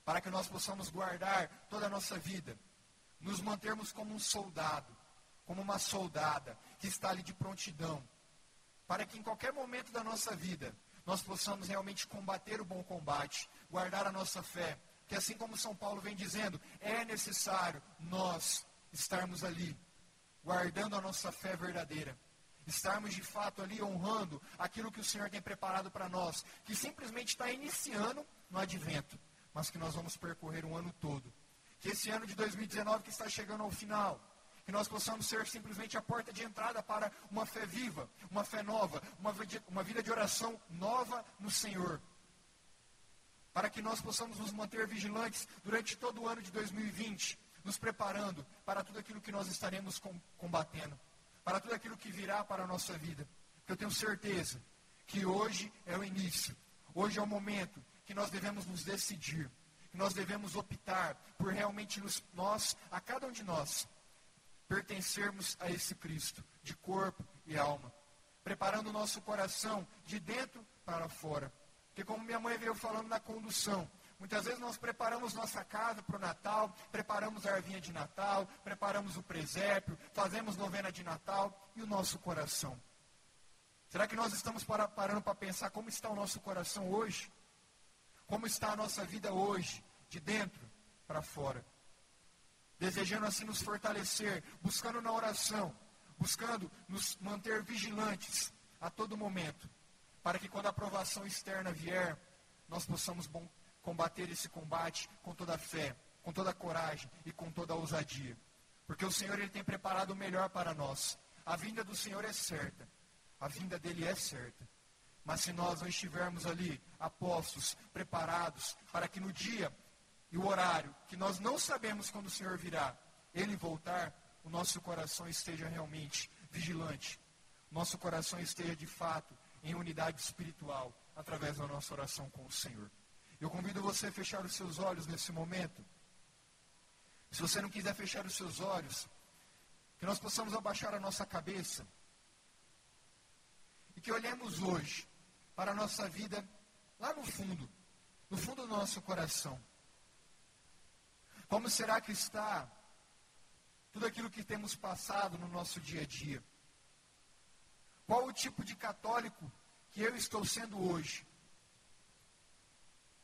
para que nós possamos guardar toda a nossa vida, nos mantermos como um soldado, como uma soldada que está ali de prontidão, para que em qualquer momento da nossa vida nós possamos realmente combater o bom combate, guardar a nossa fé, que assim como São Paulo vem dizendo, é necessário nós estarmos ali, guardando a nossa fé verdadeira. Estarmos de fato ali honrando aquilo que o Senhor tem preparado para nós, que simplesmente está iniciando no advento. mas que nós vamos percorrer um ano todo. Que esse ano de 2019 que está chegando ao final, que nós possamos ser simplesmente a porta de entrada para uma fé viva, uma fé nova, uma, uma vida de oração nova no Senhor. Para que nós possamos nos manter vigilantes durante todo o ano de 2020, nos preparando para tudo aquilo que nós estaremos com- combatendo, para tudo aquilo que virá para a nossa vida. Eu tenho certeza que hoje é o início, hoje é o momento que nós devemos nos decidir, que nós devemos optar por realmente nos- nós, a cada um de nós, pertencermos a esse Cristo, de corpo e alma, preparando o nosso coração de dentro para fora. Porque como minha mãe veio falando na condução, muitas vezes nós preparamos nossa casa para o Natal, preparamos a arvinha de Natal, preparamos o presépio, fazemos novena de Natal e o nosso coração. Será que nós estamos para- parando para pensar como está o nosso coração hoje? Como está a nossa vida hoje, de dentro para fora? Desejando assim nos fortalecer, buscando na oração, buscando nos manter vigilantes a todo momento, para que quando a aprovação externa vier, nós possamos combater esse combate com toda a fé, com toda a coragem e com toda a ousadia. Porque o Senhor ele tem preparado o melhor para nós. A vinda do Senhor é certa. A vinda dele é certa. Mas se nós não estivermos ali apostos, preparados, para que no dia e o horário que nós não sabemos quando o Senhor virá, ele voltar, o nosso coração esteja realmente vigilante. Nosso coração esteja de fato em unidade espiritual através da nossa oração com o Senhor. Eu convido você a fechar os seus olhos nesse momento. Se você não quiser fechar os seus olhos, que nós possamos abaixar a nossa cabeça e que olhemos hoje para a nossa vida lá no fundo, no fundo do nosso coração. Como será que está tudo aquilo que temos passado no nosso dia a dia? Qual o tipo de católico que eu estou sendo hoje?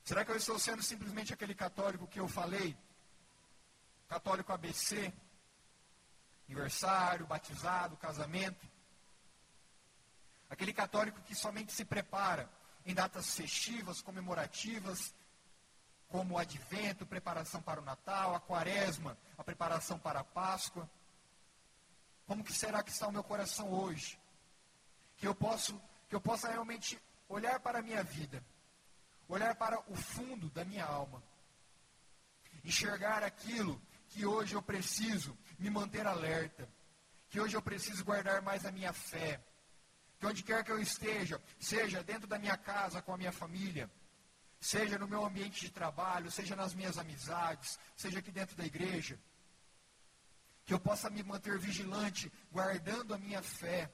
Será que eu estou sendo simplesmente aquele católico que eu falei? Católico ABC? Aniversário, batizado, casamento? Aquele católico que somente se prepara em datas festivas, comemorativas, como o advento, preparação para o Natal, a quaresma, a preparação para a Páscoa. Como que será que está o meu coração hoje? Que eu posso, que eu possa realmente olhar para a minha vida, olhar para o fundo da minha alma, enxergar aquilo que hoje eu preciso me manter alerta, que hoje eu preciso guardar mais a minha fé, que onde quer que eu esteja, seja dentro da minha casa com a minha família, seja no meu ambiente de trabalho, seja nas minhas amizades, seja aqui dentro da igreja, que eu possa me manter vigilante, guardando a minha fé,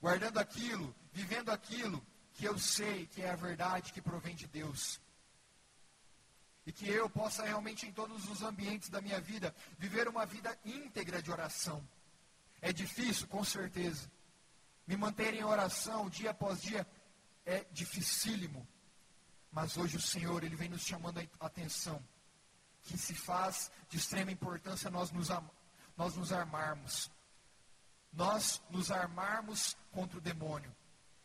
guardando aquilo, vivendo aquilo que eu sei que é a verdade que provém de Deus. E que eu possa realmente, em todos os ambientes da minha vida, viver uma vida íntegra de oração. É difícil, com certeza. Me manter em oração dia após dia é dificílimo. Mas hoje o Senhor, Ele vem nos chamando a atenção. Que se faz de extrema importância nós nos, nós nos armarmos. Nós nos armarmos contra o demônio.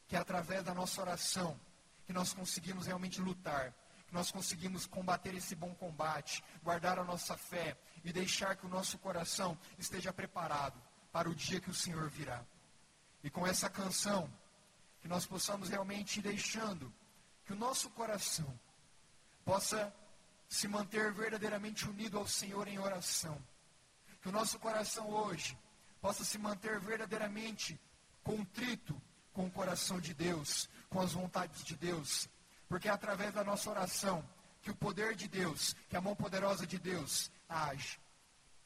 Que é através da nossa oração que nós conseguimos realmente lutar. Que nós conseguimos combater esse bom combate. Guardar a nossa fé. E deixar que o nosso coração esteja preparado para o dia que o Senhor virá. E com essa canção, que nós possamos realmente ir deixando que o nosso coração possa se manter verdadeiramente unido ao Senhor em oração. Que o nosso coração hoje possa se manter verdadeiramente contrito com o coração de Deus, com as vontades de Deus. Porque é através da nossa oração que o poder de Deus, que a mão poderosa de Deus age.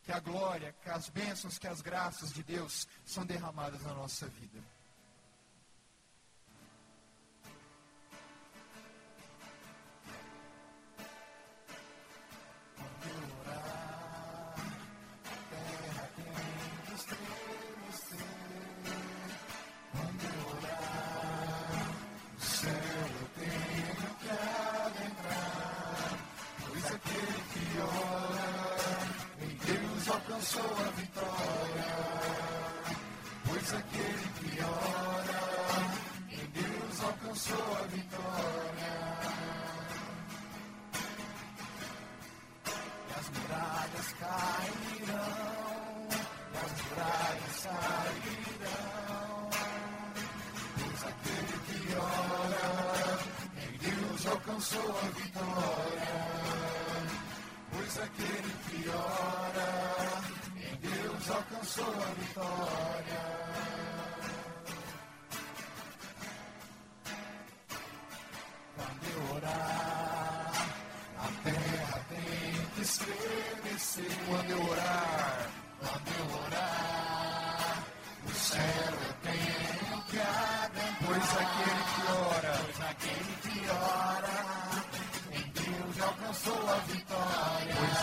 Que a glória, que as bênçãos, que as graças de Deus são derramadas na nossa vida. sua vitória. E as muralhas cairão, e as muralhas sairão. Pois aquele que ora, em Deus alcançou a vitória. Pois aquele que ora, em Deus alcançou a vitória. Orar, a terra tem que estremecer. Quando eu orar, quando eu orar, o céu eu tenho que abençoar. Pois aquele que ora, pois aquele que ora, em Deus alcançou a vitória. Pois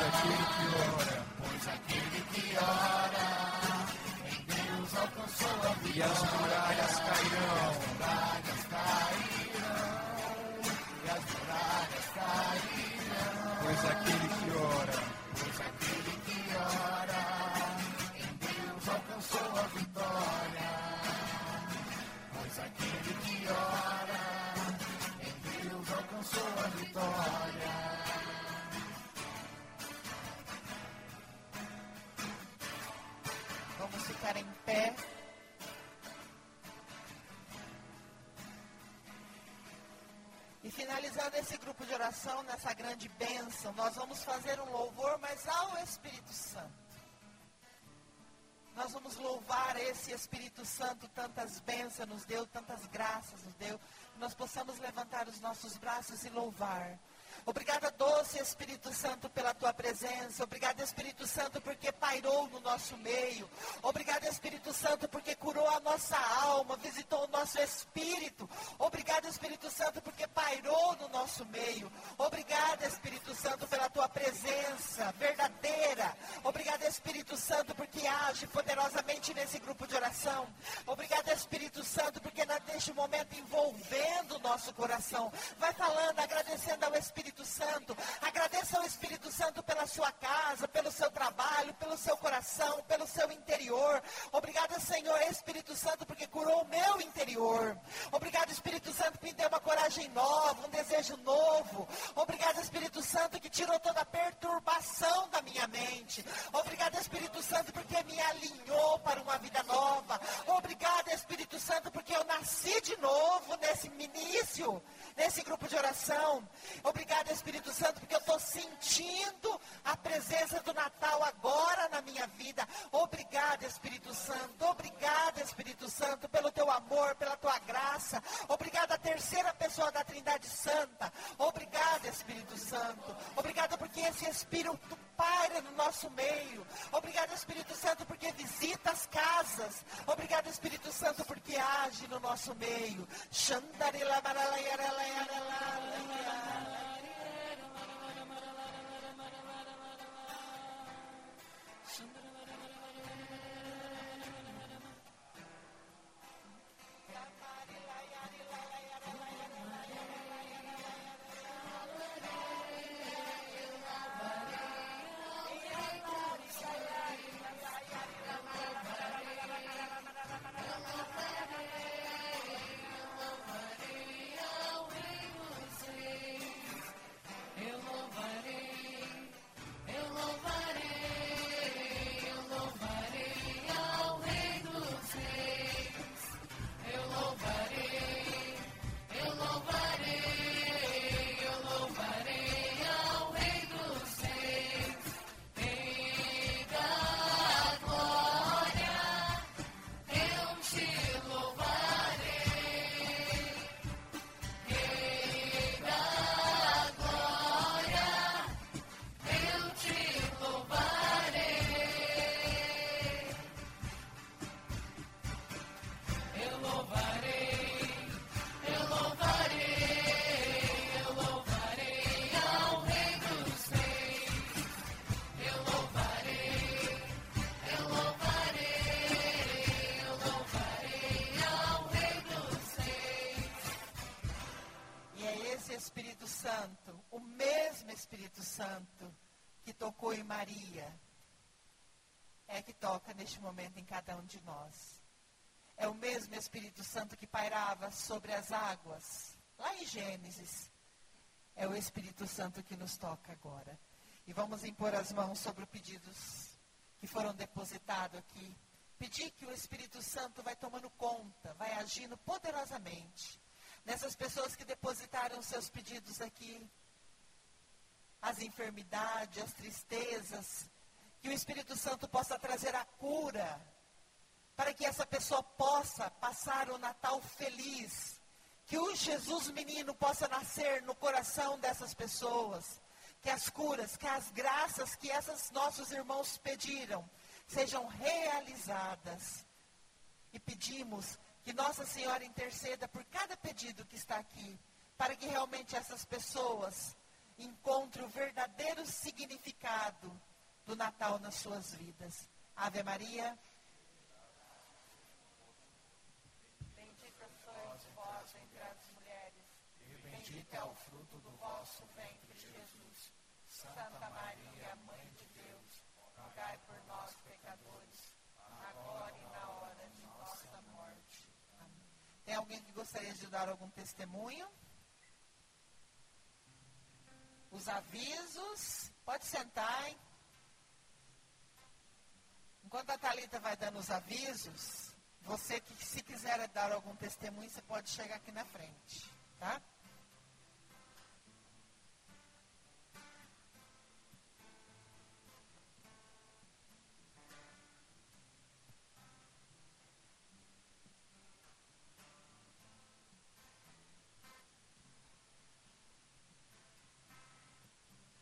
grande bênção, nós vamos fazer um louvor, mas ao Espírito Santo. Nós vamos louvar esse Espírito Santo, tantas bênçãos nos deu, tantas graças nos deu. Nós possamos levantar os nossos braços e louvar. Obrigada, doce Espírito Santo, pela tua presença. Obrigada, Espírito Santo, porque pairou no nosso meio. Obrigada, Espírito Santo, porque curou a nossa alma, visitou o nosso espírito. Obrigada, Espírito Santo, porque pairou no nosso meio. Obrigada, Espírito Santo, pela tua presença verdadeira. Obrigada, Espírito Santo, porque age poderosamente nesse grupo de oração. Obrigada, Espírito Santo, porque neste momento envolvendo o nosso coração. Vai falando, agradecendo ao Espírito Santo. Agradeça ao Espírito Santo pela sua casa, pelo seu trabalho, pelo seu coração, pelo seu interior. Obrigada, Senhor Espírito Santo, porque curou o meu interior. Obrigado, Espírito Santo, que me deu uma coragem nova, um desejo novo. Obrigado, Espírito Santo, que tirou toda a perturbação da minha mente. Obrigado, Espírito Santo, porque me alinhou para uma vida nova. Obrigado, Espírito Santo, porque eu nasci de novo nesse início, nesse grupo de oração. Obrigado, Espírito Santo, porque eu estou sentindo a presença do Natal agora na minha vida. Obrigado, Espírito Santo. Obrigado, Espírito Santo, pelo teu amor, pela tua graça. Obrigado à terceira pessoa da Trindade Santa. Obrigado, Espírito Santo. Obrigado porque esse Espírito paira no nosso meio. Obrigado, Espírito Santo, porque visita as casas. Obrigado, Espírito Santo, porque age no nosso meio. Xandarila neste momento em cada um de nós. É o mesmo Espírito Santo que pairava sobre as águas, lá em Gênesis. É o Espírito Santo que nos toca agora. E vamos impor as mãos sobre os pedidos que foram depositados aqui. Pedir que o Espírito Santo vai tomando conta, vai agindo poderosamente. nessas pessoas que depositaram seus pedidos aqui. As enfermidades, as tristezas, que o Espírito Santo possa trazer a cura, para que essa pessoa possa passar o Natal feliz, que o Jesus menino possa nascer no coração dessas pessoas, que as curas, que as graças que esses nossos irmãos pediram sejam realizadas. E pedimos que Nossa Senhora interceda por cada pedido que está aqui, para que realmente essas pessoas encontrem o verdadeiro significado do Natal nas suas vidas. Ave Maria. Bendita sois vós entre as mulheres, e bendito é o fruto do vosso ventre, Jesus. Santa Maria, Mãe de Deus, rogai por nós, pecadores, agora e na hora de nossa morte. Amém. Tem alguém que gostaria de dar algum testemunho? Os avisos, pode sentar, hein? Enquanto a Thalita vai dando os avisos, você que se quiser dar algum testemunho, você pode chegar aqui na frente, tá?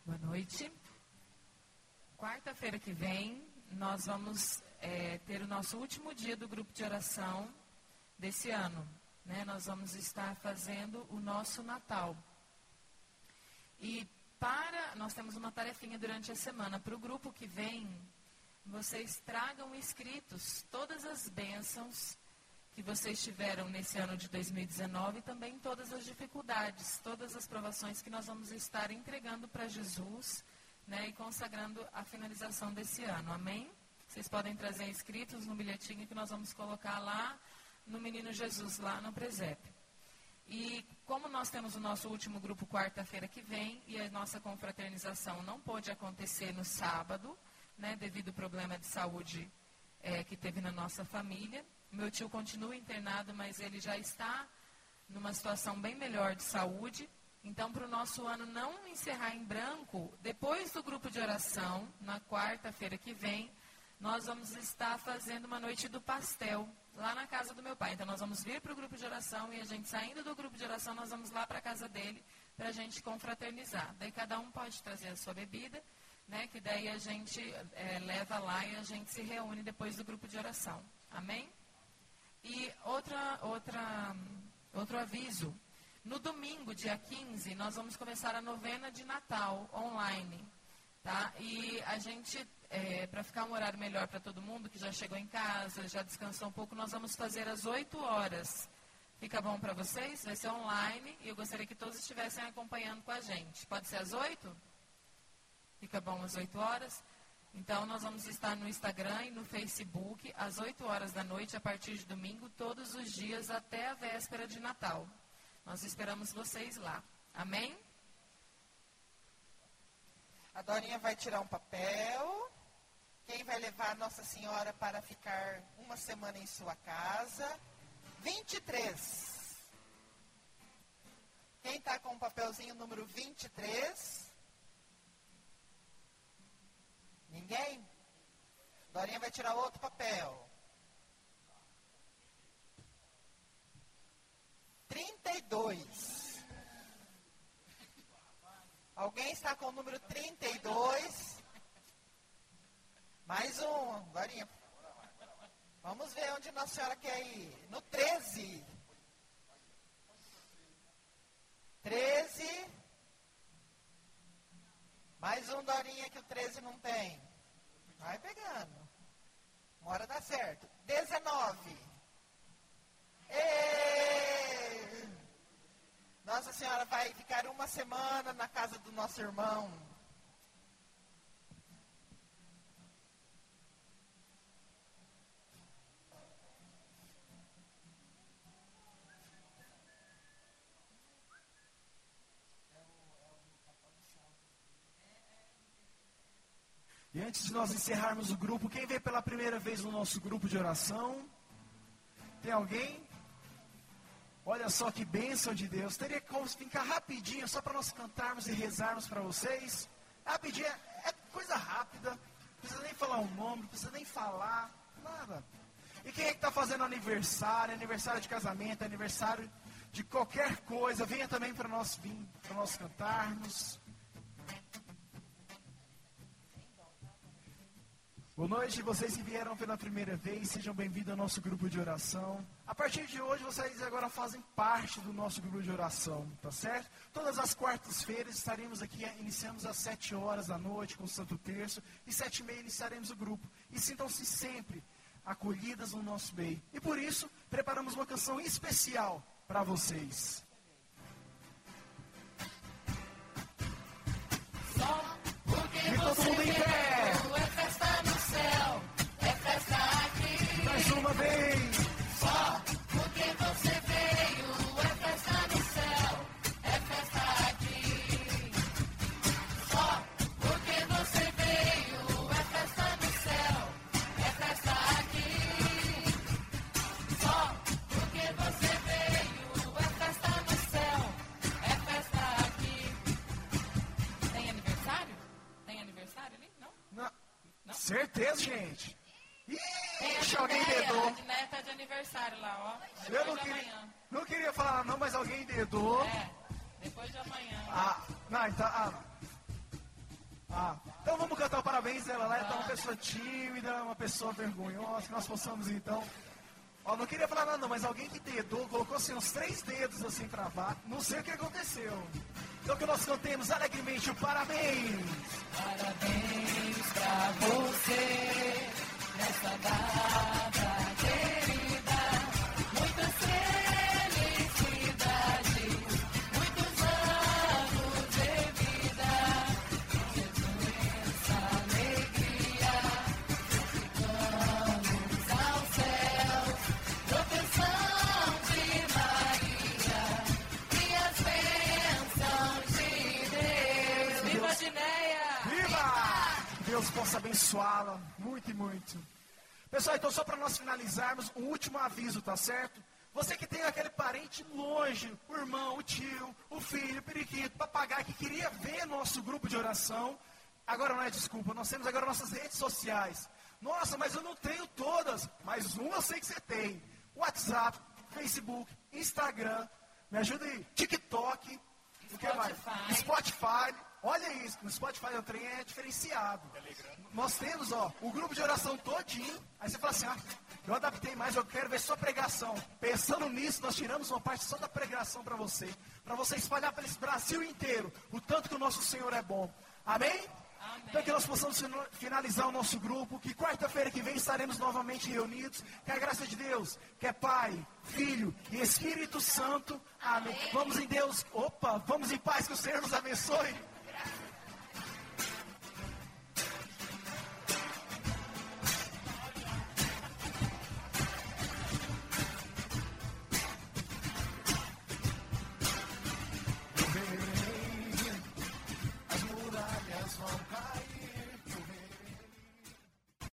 Boa noite. Quarta-feira que vem, nós vamos é, ter o nosso último dia do grupo de oração desse ano. Né? Nós vamos estar fazendo o nosso Natal. E para. Nós temos uma tarefinha durante a semana. Para o grupo que vem, vocês tragam escritos todas as bênçãos que vocês tiveram nesse ano de 2019 e também todas as dificuldades, todas as provações que nós vamos estar entregando para Jesus né, e consagrando a finalização desse ano. Amém? Vocês podem trazer inscritos no bilhetinho que nós vamos colocar lá no Menino Jesus, lá no presépio. E como nós temos o nosso último grupo quarta-feira que vem e a nossa confraternização não pôde acontecer no sábado, né, devido ao problema de saúde é, que teve na nossa família, meu tio continua internado, mas ele já está numa situação bem melhor de saúde. Então, para o nosso ano não encerrar em branco, depois do grupo de oração, na quarta-feira que vem, nós vamos estar fazendo uma noite do pastel lá na casa do meu pai. Então, nós vamos vir para o grupo de oração e a gente saindo do grupo de oração, nós vamos lá para a casa dele para a gente confraternizar. Daí cada um pode trazer a sua bebida, né? Que daí a gente é, leva lá e a gente se reúne depois do grupo de oração. Amém? E outra, outra, outro aviso. No domingo, dia 15, nós vamos começar a novena de Natal online. Tá? E a gente, é, para ficar um horário melhor para todo mundo, que já chegou em casa, já descansou um pouco, nós vamos fazer às 8 horas. Fica bom para vocês? Vai ser online e eu gostaria que todos estivessem acompanhando com a gente. Pode ser às 8? Fica bom às 8 horas? Então, nós vamos estar no Instagram e no Facebook às 8 horas da noite, a partir de domingo, todos os dias até a véspera de Natal. Nós esperamos vocês lá. Amém? A Dorinha vai tirar um papel. Quem vai levar Nossa Senhora para ficar uma semana em sua casa? 23. Quem está com o papelzinho número 23? Ninguém? Dorinha vai tirar outro papel. 32. Alguém está com o número 32? Mais um, Dorinha. Vamos ver onde Nossa Senhora quer ir. No 13. 13. Mais um Dorinha que o 13 não tem. Vai pegando. Uma hora dá certo. 19. Ê! Nossa Senhora vai ficar uma semana na casa do nosso irmão. E antes de nós encerrarmos o grupo, quem veio pela primeira vez no nosso grupo de oração? Tem alguém? Olha só que bênção de Deus. Teria como ficar rapidinho só para nós cantarmos e rezarmos para vocês? Rapidinho, é, é coisa rápida. Não precisa nem falar o nome, não precisa nem falar, nada. E quem é que está fazendo aniversário, aniversário de casamento, aniversário de qualquer coisa, venha também para nós vir, para nós cantarmos. Boa noite, vocês que vieram pela primeira vez, sejam bem-vindos ao nosso grupo de oração. A partir de hoje, vocês agora fazem parte do nosso grupo de oração, tá certo? Todas as quartas-feiras estaremos aqui, iniciamos às sete horas da noite com o Santo Terço, e sete e meia iniciaremos o grupo. E sintam-se sempre acolhidas no nosso meio. E por isso, preparamos uma canção especial para vocês. Só porque E todo mundo em pé. Certeza, gente. Tem a Ixi, alguém Dinéia, dedou. A Dinéia tá de aniversário lá, ó. Eu Depois não de queria, amanhã. não queria falar não, mas alguém dedou. É, depois de amanhã. Ah, não, então. Ah, ah, então vamos cantar o parabéns dela lá. Ela é uma pessoa tímida, uma pessoa vergonhosa, que nós possamos então. Ó, não queria falar nada, não, mas alguém que dedou, colocou assim uns três dedos assim pra baixo. Não sei o que aconteceu. Então que nós cantemos alegremente o parabéns. Parabéns pra você nessa data possa abençoá-la muito e muito. Pessoal, então só para nós finalizarmos, um último aviso, tá certo? Você que tem aquele parente longe, o irmão, o tio, o filho, o periquito, papagaio, que queria ver nosso grupo de oração, agora não é desculpa, nós temos agora nossas redes sociais. Nossa, mas eu não tenho todas, mas uma eu sei que você tem. WhatsApp, Facebook, Instagram, me ajuda aí, TikTok, o que mais? Spotify. Spotify. Olha isso, no Spotify o trem é diferenciado. Nós temos, ó, o grupo de oração todinho. Aí você fala assim, ah, eu adaptei mais, eu quero ver só pregação. Pensando nisso, nós tiramos uma parte só da pregação para você. Para você espalhar para esse Brasil inteiro o tanto que o nosso Senhor é bom. Amém? Então que nós possamos finalizar o nosso grupo, que quarta-feira que vem estaremos novamente reunidos. Que a graça de Deus, que é Pai, Filho e Espírito Santo. Amém. Vamos em Deus. Opa, vamos em paz, que o Senhor nos abençoe.